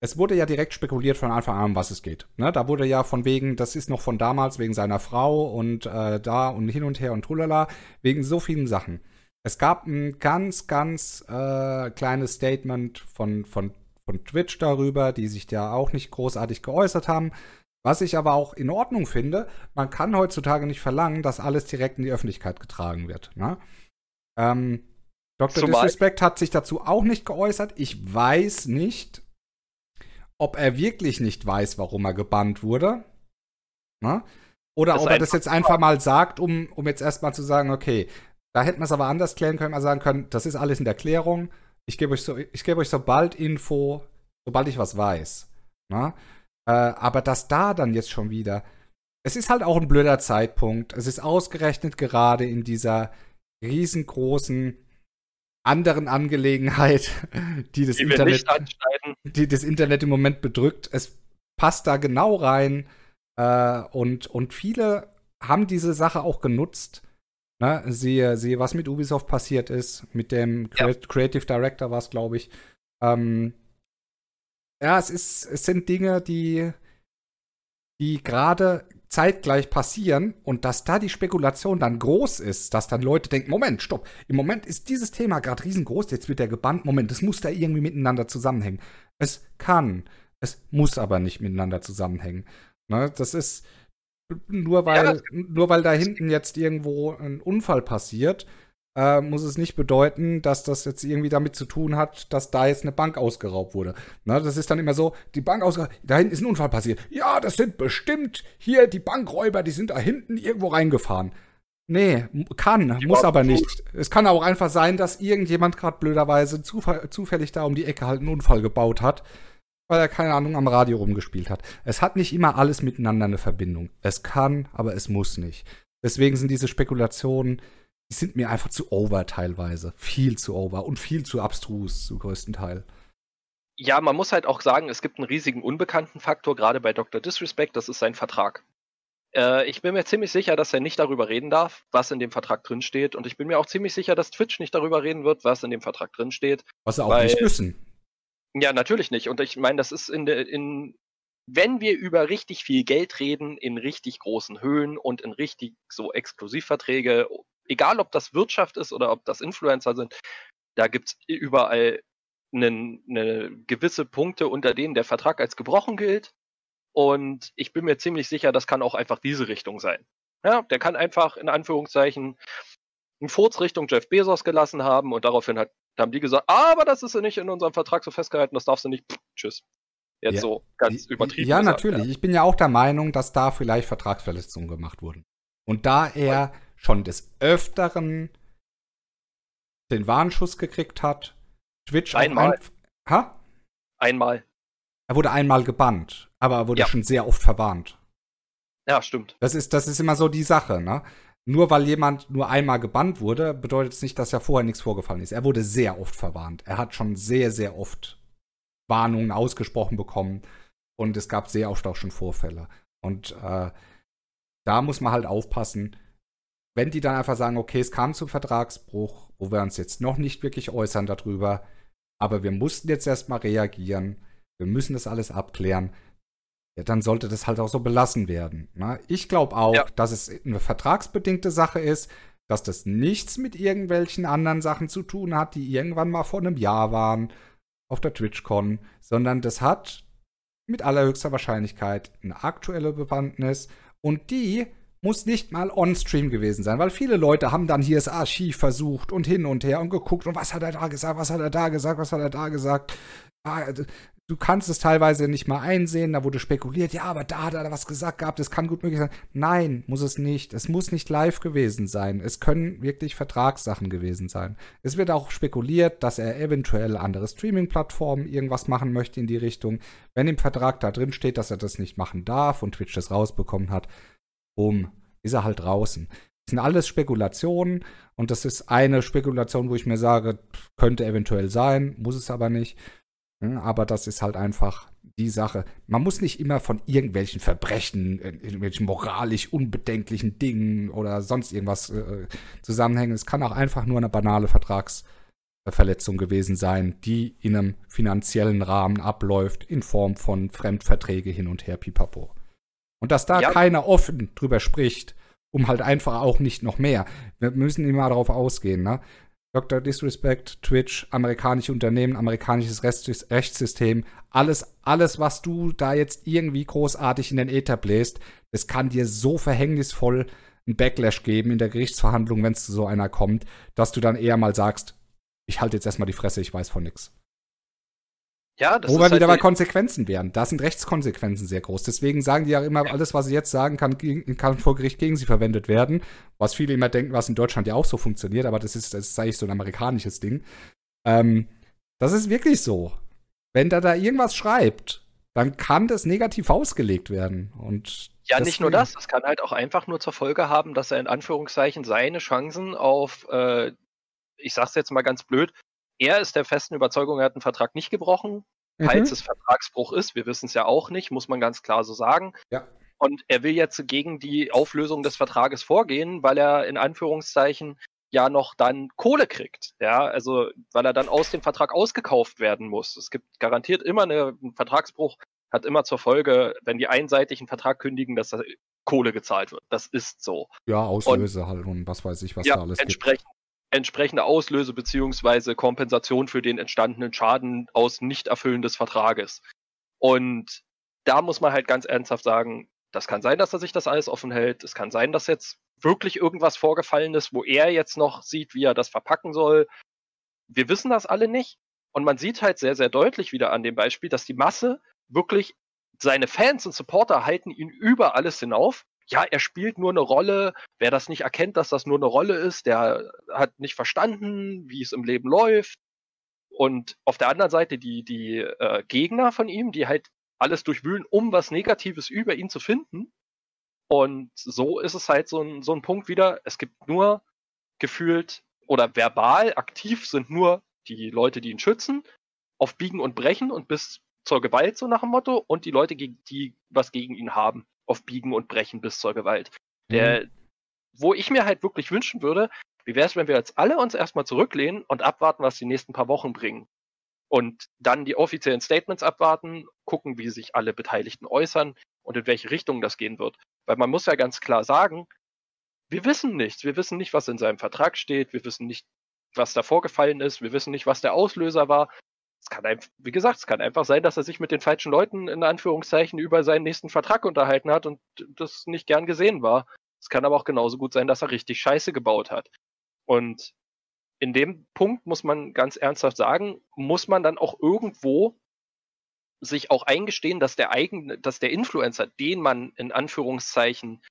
Es wurde ja direkt spekuliert von Anfang an, um was es geht. Ne? Da wurde ja von wegen, das ist noch von damals, wegen seiner Frau und äh, da und hin und her und trulala, wegen so vielen Sachen. Es gab ein ganz, ganz äh, kleines Statement von, von, von Twitch darüber, die sich da auch nicht großartig geäußert haben. Was ich aber auch in Ordnung finde, man kann heutzutage nicht verlangen, dass alles direkt in die Öffentlichkeit getragen wird. Ne? Ähm, Dr. Zumal Disrespect hat sich dazu auch nicht geäußert. Ich weiß nicht, ob er wirklich nicht weiß, warum er gebannt wurde. Ne? Oder das ob er das jetzt einfach mal sagt, um, um jetzt erstmal zu sagen, okay, da hätten wir es aber anders klären können, mal sagen können, das ist alles in der Klärung. Ich gebe euch, so, geb euch sobald Info, sobald ich was weiß. Ne? Äh, aber dass da dann jetzt schon wieder. Es ist halt auch ein blöder Zeitpunkt. Es ist ausgerechnet gerade in dieser riesengroßen anderen Angelegenheit, die das, die Internet, die das Internet im Moment bedrückt. Es passt da genau rein. Äh, und, und viele haben diese Sache auch genutzt, Ne, sehe, sehe, was mit Ubisoft passiert ist, mit dem ja. Creative Director war es, glaube ich. Ähm, ja, es ist, es sind Dinge, die, die gerade zeitgleich passieren und dass da die Spekulation dann groß ist, dass dann Leute denken, Moment, stopp, im Moment ist dieses Thema gerade riesengroß, jetzt wird der gebannt, Moment, das muss da irgendwie miteinander zusammenhängen. Es kann, es muss aber nicht miteinander zusammenhängen. Ne, das ist, nur weil, ja, nur weil da hinten jetzt irgendwo ein Unfall passiert, äh, muss es nicht bedeuten, dass das jetzt irgendwie damit zu tun hat, dass da jetzt eine Bank ausgeraubt wurde. Na, das ist dann immer so, die Bank ausgeraubt, da hinten ist ein Unfall passiert. Ja, das sind bestimmt hier die Bankräuber, die sind da hinten irgendwo reingefahren. Nee, kann, die muss aber nicht. Es kann auch einfach sein, dass irgendjemand gerade blöderweise zufällig da um die Ecke halt einen Unfall gebaut hat weil er keine Ahnung am Radio rumgespielt hat. Es hat nicht immer alles miteinander eine Verbindung. Es kann, aber es muss nicht. Deswegen sind diese Spekulationen, die sind mir einfach zu over teilweise. Viel zu over und viel zu abstrus zum größten Teil. Ja, man muss halt auch sagen, es gibt einen riesigen unbekannten Faktor, gerade bei Dr. Disrespect, das ist sein Vertrag. Äh, ich bin mir ziemlich sicher, dass er nicht darüber reden darf, was in dem Vertrag drinsteht. Und ich bin mir auch ziemlich sicher, dass Twitch nicht darüber reden wird, was in dem Vertrag drinsteht. Was sie auch weil, nicht müssen. Ja, natürlich nicht. Und ich meine, das ist in der, in, wenn wir über richtig viel Geld reden, in richtig großen Höhen und in richtig so Exklusivverträge, egal ob das Wirtschaft ist oder ob das Influencer sind, da gibt's überall eine, eine gewisse Punkte, unter denen der Vertrag als gebrochen gilt. Und ich bin mir ziemlich sicher, das kann auch einfach diese Richtung sein. Ja, der kann einfach in Anführungszeichen einen Furz Richtung Jeff Bezos gelassen haben und daraufhin hat haben die gesagt, aber das ist ja nicht in unserem Vertrag so festgehalten, das darfst du nicht. Pff, tschüss. Jetzt ja, so ganz übertrieben. Ja, gesagt, natürlich. Ja. Ich bin ja auch der Meinung, dass da vielleicht Vertragsverletzungen gemacht wurden. Und da er schon des Öfteren den Warnschuss gekriegt hat, Twitch einmal. Ein, ha? Einmal. Er wurde einmal gebannt, aber er wurde ja. schon sehr oft verwarnt. Ja, stimmt. Das ist, das ist immer so die Sache, ne? nur weil jemand nur einmal gebannt wurde, bedeutet es nicht, dass ja vorher nichts vorgefallen ist. Er wurde sehr oft verwarnt. Er hat schon sehr, sehr oft Warnungen ausgesprochen bekommen und es gab sehr oft auch schon Vorfälle. Und äh, da muss man halt aufpassen, wenn die dann einfach sagen, okay, es kam zum Vertragsbruch, wo wir uns jetzt noch nicht wirklich äußern darüber, aber wir mussten jetzt erstmal reagieren. Wir müssen das alles abklären. Ja, dann sollte das halt auch so belassen werden. Ne? Ich glaube auch, ja. dass es eine vertragsbedingte Sache ist, dass das nichts mit irgendwelchen anderen Sachen zu tun hat, die irgendwann mal vor einem Jahr waren auf der TwitchCon, sondern das hat mit allerhöchster Wahrscheinlichkeit eine aktuelle Bewandtnis und die muss nicht mal on-stream gewesen sein, weil viele Leute haben dann hier das Archiv versucht und hin und her und geguckt und was hat er da gesagt, was hat er da gesagt, was hat er da gesagt. Ah, du kannst es teilweise nicht mal einsehen, da wurde spekuliert, ja, aber da hat er was gesagt gehabt, das kann gut möglich sein. Nein, muss es nicht. Es muss nicht live gewesen sein. Es können wirklich Vertragssachen gewesen sein. Es wird auch spekuliert, dass er eventuell andere Streaming-Plattformen irgendwas machen möchte in die Richtung. Wenn im Vertrag da drin steht, dass er das nicht machen darf und Twitch das rausbekommen hat, bumm, ist er halt draußen. Das sind alles Spekulationen und das ist eine Spekulation, wo ich mir sage, könnte eventuell sein, muss es aber nicht. Aber das ist halt einfach die Sache. Man muss nicht immer von irgendwelchen Verbrechen, äh, irgendwelchen moralisch unbedenklichen Dingen oder sonst irgendwas äh, zusammenhängen. Es kann auch einfach nur eine banale Vertragsverletzung gewesen sein, die in einem finanziellen Rahmen abläuft, in Form von Fremdverträge hin und her, pipapo. Und dass da ja. keiner offen drüber spricht, um halt einfach auch nicht noch mehr. Wir müssen immer darauf ausgehen, ne? Dr. Disrespect, Twitch, amerikanische Unternehmen, amerikanisches Rechtssystem, alles, alles, was du da jetzt irgendwie großartig in den Äther bläst, das kann dir so verhängnisvoll einen Backlash geben in der Gerichtsverhandlung, wenn es zu so einer kommt, dass du dann eher mal sagst, ich halte jetzt erstmal die Fresse, ich weiß von nichts. Ja, das Wo wir halt wieder bei Konsequenzen wären. Da sind Rechtskonsequenzen sehr groß. Deswegen sagen die ja immer, alles, was sie jetzt sagen, kann, kann vor Gericht gegen sie verwendet werden. Was viele immer denken, was in Deutschland ja auch so funktioniert, aber das ist, das ist eigentlich so ein amerikanisches Ding. Ähm, das ist wirklich so. Wenn da da irgendwas schreibt, dann kann das negativ ausgelegt werden. Und ja, nicht nur das, es kann halt auch einfach nur zur Folge haben, dass er in Anführungszeichen seine Chancen auf, äh, ich sag's jetzt mal ganz blöd, er ist der festen Überzeugung, er hat einen Vertrag nicht gebrochen. Mhm. Falls es Vertragsbruch ist, wir wissen es ja auch nicht, muss man ganz klar so sagen. Ja. Und er will jetzt gegen die Auflösung des Vertrages vorgehen, weil er in Anführungszeichen ja noch dann Kohle kriegt. Ja, also weil er dann aus dem Vertrag ausgekauft werden muss. Es gibt garantiert immer eine, einen Vertragsbruch, hat immer zur Folge, wenn die einseitig einen Vertrag kündigen, dass da Kohle gezahlt wird. Das ist so. Ja, Auslöse und, halt und was weiß ich, was ja, da alles entsprechend, entsprechende Auslöse beziehungsweise Kompensation für den entstandenen Schaden aus Nichterfüllen des Vertrages. Und da muss man halt ganz ernsthaft sagen, das kann sein, dass er sich das alles offen hält. Es kann sein, dass jetzt wirklich irgendwas vorgefallen ist, wo er jetzt noch sieht, wie er das verpacken soll. Wir wissen das alle nicht. Und man sieht halt sehr, sehr deutlich wieder an dem Beispiel, dass die Masse wirklich seine Fans und Supporter halten ihn über alles hinauf ja, er spielt nur eine Rolle. Wer das nicht erkennt, dass das nur eine Rolle ist, der hat nicht verstanden, wie es im Leben läuft. Und auf der anderen Seite die, die äh, Gegner von ihm, die halt alles durchwühlen, um was Negatives über ihn zu finden. Und so ist es halt so ein, so ein Punkt wieder. Es gibt nur gefühlt oder verbal aktiv sind nur die Leute, die ihn schützen, auf Biegen und Brechen und bis zur Gewalt, so nach dem Motto, und die Leute, die was gegen ihn haben auf Biegen und Brechen bis zur Gewalt. Der, mhm. wo ich mir halt wirklich wünschen würde, wie wäre es, wenn wir jetzt alle uns erstmal zurücklehnen und abwarten, was die nächsten paar Wochen bringen? Und dann die offiziellen Statements abwarten, gucken, wie sich alle Beteiligten äußern und in welche Richtung das gehen wird. Weil man muss ja ganz klar sagen, wir wissen nichts. Wir wissen nicht, was in seinem Vertrag steht. Wir wissen nicht, was da vorgefallen ist. Wir wissen nicht, was der Auslöser war kann einfach, wie gesagt, es kann einfach sein, dass er sich mit den falschen Leuten in Anführungszeichen über seinen nächsten Vertrag unterhalten hat und das nicht gern gesehen war. Es kann aber auch genauso gut sein, dass er richtig Scheiße gebaut hat. Und in dem Punkt muss man ganz ernsthaft sagen, muss man dann auch irgendwo sich auch eingestehen, dass der eigene, dass der Influencer, den man in Anführungszeichen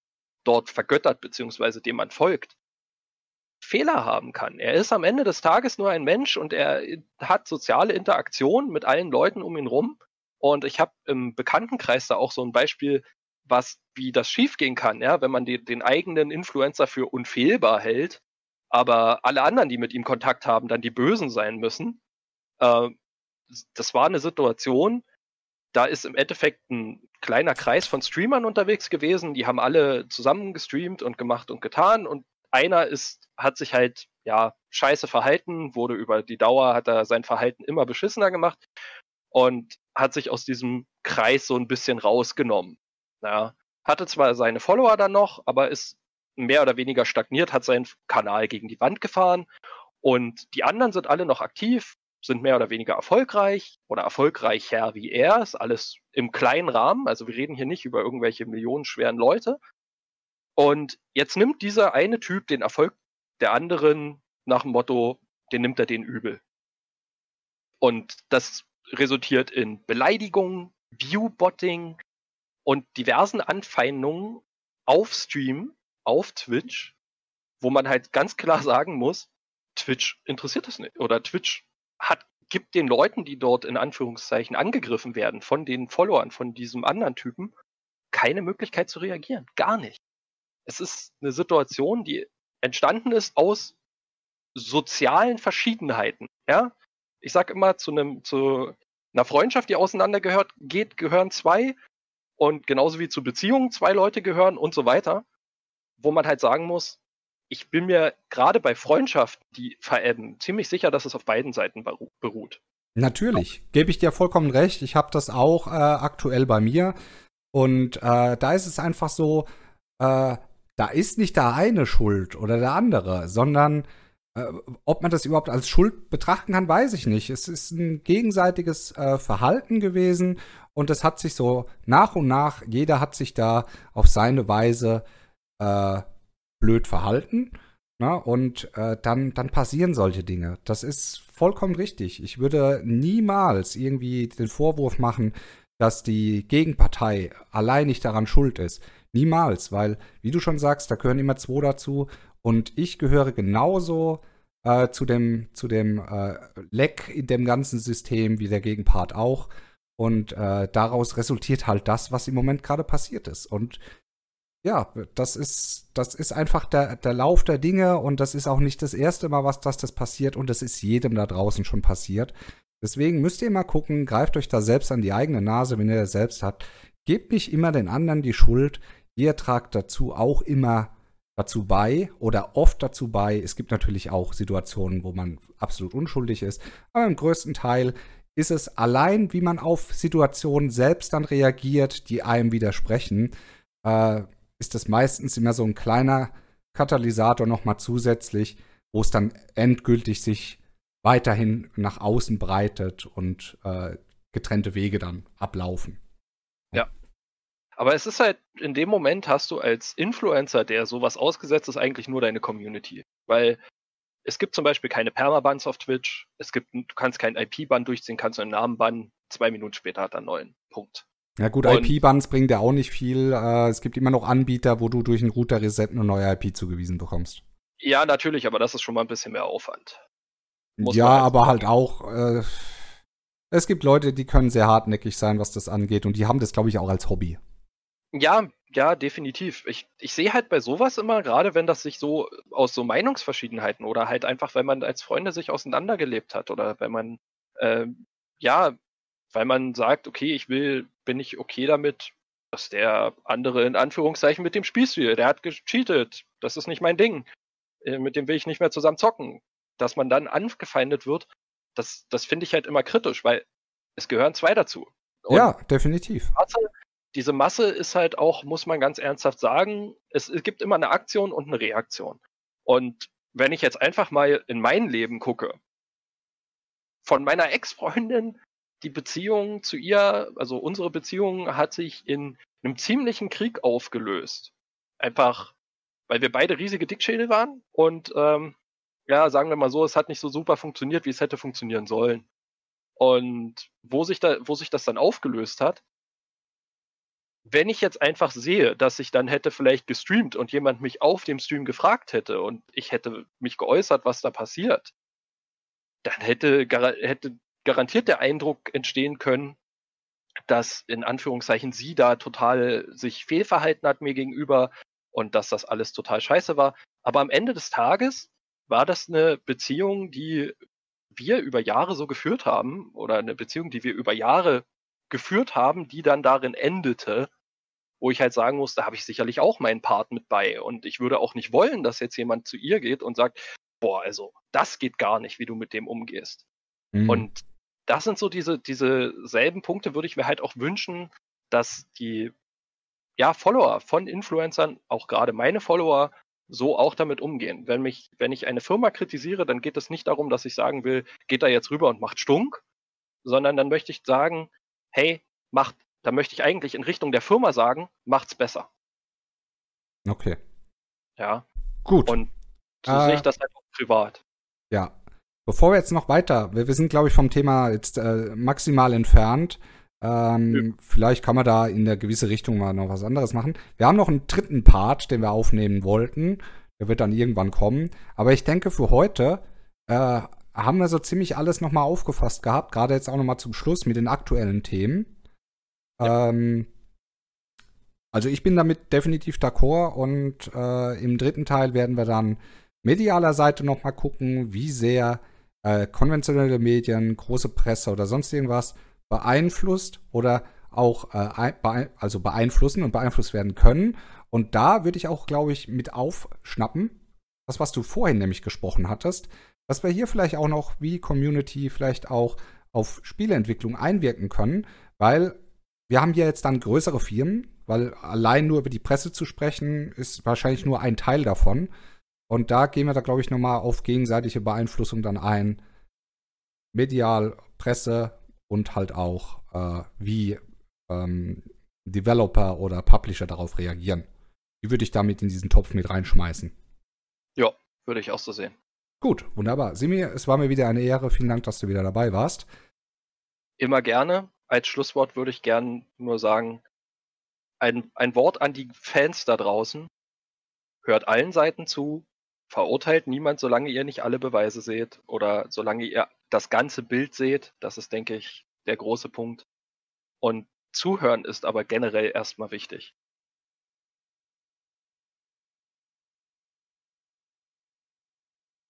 dort vergöttert, beziehungsweise dem man folgt, Fehler haben kann. Er ist am Ende des Tages nur ein Mensch und er hat soziale Interaktion mit allen Leuten um ihn rum. Und ich habe im Bekanntenkreis da auch so ein Beispiel, was wie das schiefgehen kann, ja, wenn man die, den eigenen Influencer für unfehlbar hält, aber alle anderen, die mit ihm Kontakt haben, dann die Bösen sein müssen. Äh, das war eine Situation, da ist im Endeffekt ein kleiner Kreis von Streamern unterwegs gewesen, die haben alle zusammen gestreamt und gemacht und getan und einer ist, hat sich halt ja, scheiße verhalten, wurde über die Dauer, hat er sein Verhalten immer beschissener gemacht und hat sich aus diesem Kreis so ein bisschen rausgenommen. Ja, hatte zwar seine Follower dann noch, aber ist mehr oder weniger stagniert, hat seinen Kanal gegen die Wand gefahren und die anderen sind alle noch aktiv, sind mehr oder weniger erfolgreich oder erfolgreicher wie er, ist alles im kleinen Rahmen, also wir reden hier nicht über irgendwelche millionenschweren Leute. Und jetzt nimmt dieser eine Typ den Erfolg der anderen nach dem Motto, den nimmt er den übel. Und das resultiert in Beleidigungen, Viewbotting und diversen Anfeindungen auf Stream, auf Twitch, wo man halt ganz klar sagen muss, Twitch interessiert das nicht. Oder Twitch hat, gibt den Leuten, die dort in Anführungszeichen angegriffen werden, von den Followern, von diesem anderen Typen, keine Möglichkeit zu reagieren. Gar nicht. Es ist eine Situation, die entstanden ist aus sozialen Verschiedenheiten. Ja, ich sag immer zu einem, zu einer Freundschaft, die auseinandergehört, geht, gehören zwei und genauso wie zu Beziehungen zwei Leute gehören und so weiter, wo man halt sagen muss, ich bin mir gerade bei Freundschaften, die verebben, ziemlich sicher, dass es auf beiden Seiten beruht. Natürlich, gebe ich dir vollkommen recht. Ich habe das auch äh, aktuell bei mir. Und äh, da ist es einfach so, äh, da ist nicht der eine schuld oder der andere, sondern äh, ob man das überhaupt als Schuld betrachten kann, weiß ich nicht. Es ist ein gegenseitiges äh, Verhalten gewesen und es hat sich so nach und nach, jeder hat sich da auf seine Weise äh, blöd verhalten. Na, ne? und äh, dann, dann passieren solche Dinge. Das ist vollkommen richtig. Ich würde niemals irgendwie den Vorwurf machen, dass die Gegenpartei allein nicht daran schuld ist. Niemals, weil, wie du schon sagst, da gehören immer zwei dazu. Und ich gehöre genauso äh, zu dem, zu dem äh, Leck in dem ganzen System wie der Gegenpart auch. Und äh, daraus resultiert halt das, was im Moment gerade passiert ist. Und ja, das ist, das ist einfach der, der Lauf der Dinge und das ist auch nicht das erste Mal, was das, das passiert und das ist jedem da draußen schon passiert. Deswegen müsst ihr mal gucken, greift euch da selbst an die eigene Nase, wenn ihr das selbst habt. Gebt nicht immer den anderen die Schuld. Ihr tragt dazu auch immer dazu bei oder oft dazu bei. Es gibt natürlich auch Situationen, wo man absolut unschuldig ist, aber im größten Teil ist es allein, wie man auf Situationen selbst dann reagiert, die einem widersprechen. Äh, ist das meistens immer so ein kleiner Katalysator nochmal zusätzlich, wo es dann endgültig sich weiterhin nach außen breitet und äh, getrennte Wege dann ablaufen. Ja. Aber es ist halt, in dem Moment hast du als Influencer, der sowas ausgesetzt ist, eigentlich nur deine Community. Weil es gibt zum Beispiel keine Permabans auf Twitch, es gibt, du kannst keinen IP-Ban durchziehen, kannst du einen Namen bannen, zwei Minuten später hat er einen neuen. Punkt. Ja gut, IP-Bans bringen ja auch nicht viel. Äh, es gibt immer noch Anbieter, wo du durch einen Router-Reset eine neue IP zugewiesen bekommst. Ja, natürlich, aber das ist schon mal ein bisschen mehr Aufwand. Muss ja, halt aber halt auch, äh, es gibt Leute, die können sehr hartnäckig sein, was das angeht und die haben das, glaube ich, auch als Hobby. Ja, ja, definitiv. Ich, ich sehe halt bei sowas immer, gerade wenn das sich so aus so Meinungsverschiedenheiten oder halt einfach, wenn man als Freunde sich auseinandergelebt hat oder wenn man, äh, ja, weil man sagt, okay, ich will, bin ich okay damit, dass der andere in Anführungszeichen mit dem Spielstil, der hat gecheatet, das ist nicht mein Ding, äh, mit dem will ich nicht mehr zusammen zocken. Dass man dann angefeindet wird, das, das finde ich halt immer kritisch, weil es gehören zwei dazu. Und ja, definitiv. Masse, diese Masse ist halt auch, muss man ganz ernsthaft sagen, es, es gibt immer eine Aktion und eine Reaktion. Und wenn ich jetzt einfach mal in mein Leben gucke, von meiner Ex-Freundin die Beziehung zu ihr, also unsere Beziehung hat sich in einem ziemlichen Krieg aufgelöst. Einfach, weil wir beide riesige Dickschädel waren und ähm, ja, sagen wir mal so, es hat nicht so super funktioniert, wie es hätte funktionieren sollen. Und wo sich da, wo sich das dann aufgelöst hat, wenn ich jetzt einfach sehe, dass ich dann hätte vielleicht gestreamt und jemand mich auf dem Stream gefragt hätte und ich hätte mich geäußert, was da passiert, dann hätte, hätte garantiert der Eindruck entstehen können, dass in Anführungszeichen sie da total sich fehlverhalten hat mir gegenüber und dass das alles total scheiße war. Aber am Ende des Tages war das eine Beziehung, die wir über Jahre so geführt haben oder eine Beziehung, die wir über Jahre geführt haben, die dann darin endete, wo ich halt sagen muss, da habe ich sicherlich auch meinen Part mit bei und ich würde auch nicht wollen, dass jetzt jemand zu ihr geht und sagt, boah, also das geht gar nicht, wie du mit dem umgehst. Mhm. Und das sind so diese, diese selben Punkte, würde ich mir halt auch wünschen, dass die ja, Follower von Influencern, auch gerade meine Follower, so auch damit umgehen. Wenn mich, wenn ich eine Firma kritisiere, dann geht es nicht darum, dass ich sagen will, geht da jetzt rüber und macht stunk, sondern dann möchte ich sagen, hey, macht, da möchte ich eigentlich in Richtung der Firma sagen, macht's besser. Okay. Ja. Gut. Und so äh, sehe ich das halt auch privat. Ja. Bevor wir jetzt noch weiter, wir, wir sind, glaube ich, vom Thema jetzt äh, maximal entfernt. Ähm. Vielleicht kann man da in der gewisse Richtung mal noch was anderes machen. Wir haben noch einen dritten Part, den wir aufnehmen wollten. Der wird dann irgendwann kommen. Aber ich denke, für heute äh, haben wir so ziemlich alles nochmal aufgefasst gehabt. Gerade jetzt auch nochmal zum Schluss mit den aktuellen Themen. Ja. Ähm, also ich bin damit definitiv d'accord und äh, im dritten Teil werden wir dann medialer Seite nochmal gucken, wie sehr äh, konventionelle Medien, große Presse oder sonst irgendwas beeinflusst oder auch äh, also beeinflussen und beeinflusst werden können. Und da würde ich auch, glaube ich, mit aufschnappen, das, was du vorhin nämlich gesprochen hattest, dass wir hier vielleicht auch noch wie Community vielleicht auch auf Spieleentwicklung einwirken können, weil wir haben hier jetzt dann größere Firmen, weil allein nur über die Presse zu sprechen, ist wahrscheinlich nur ein Teil davon. Und da gehen wir da, glaube ich, nochmal auf gegenseitige Beeinflussung dann ein. Medial, Presse, und halt auch, äh, wie ähm, Developer oder Publisher darauf reagieren. Die würde ich damit in diesen Topf mit reinschmeißen. Ja, würde ich auch so sehen. Gut, wunderbar. Simi, es war mir wieder eine Ehre. Vielen Dank, dass du wieder dabei warst. Immer gerne. Als Schlusswort würde ich gern nur sagen, ein, ein Wort an die Fans da draußen. Hört allen Seiten zu, verurteilt niemand, solange ihr nicht alle Beweise seht oder solange ihr das ganze Bild seht. Das ist, denke ich, der große Punkt. Und zuhören ist aber generell erstmal wichtig.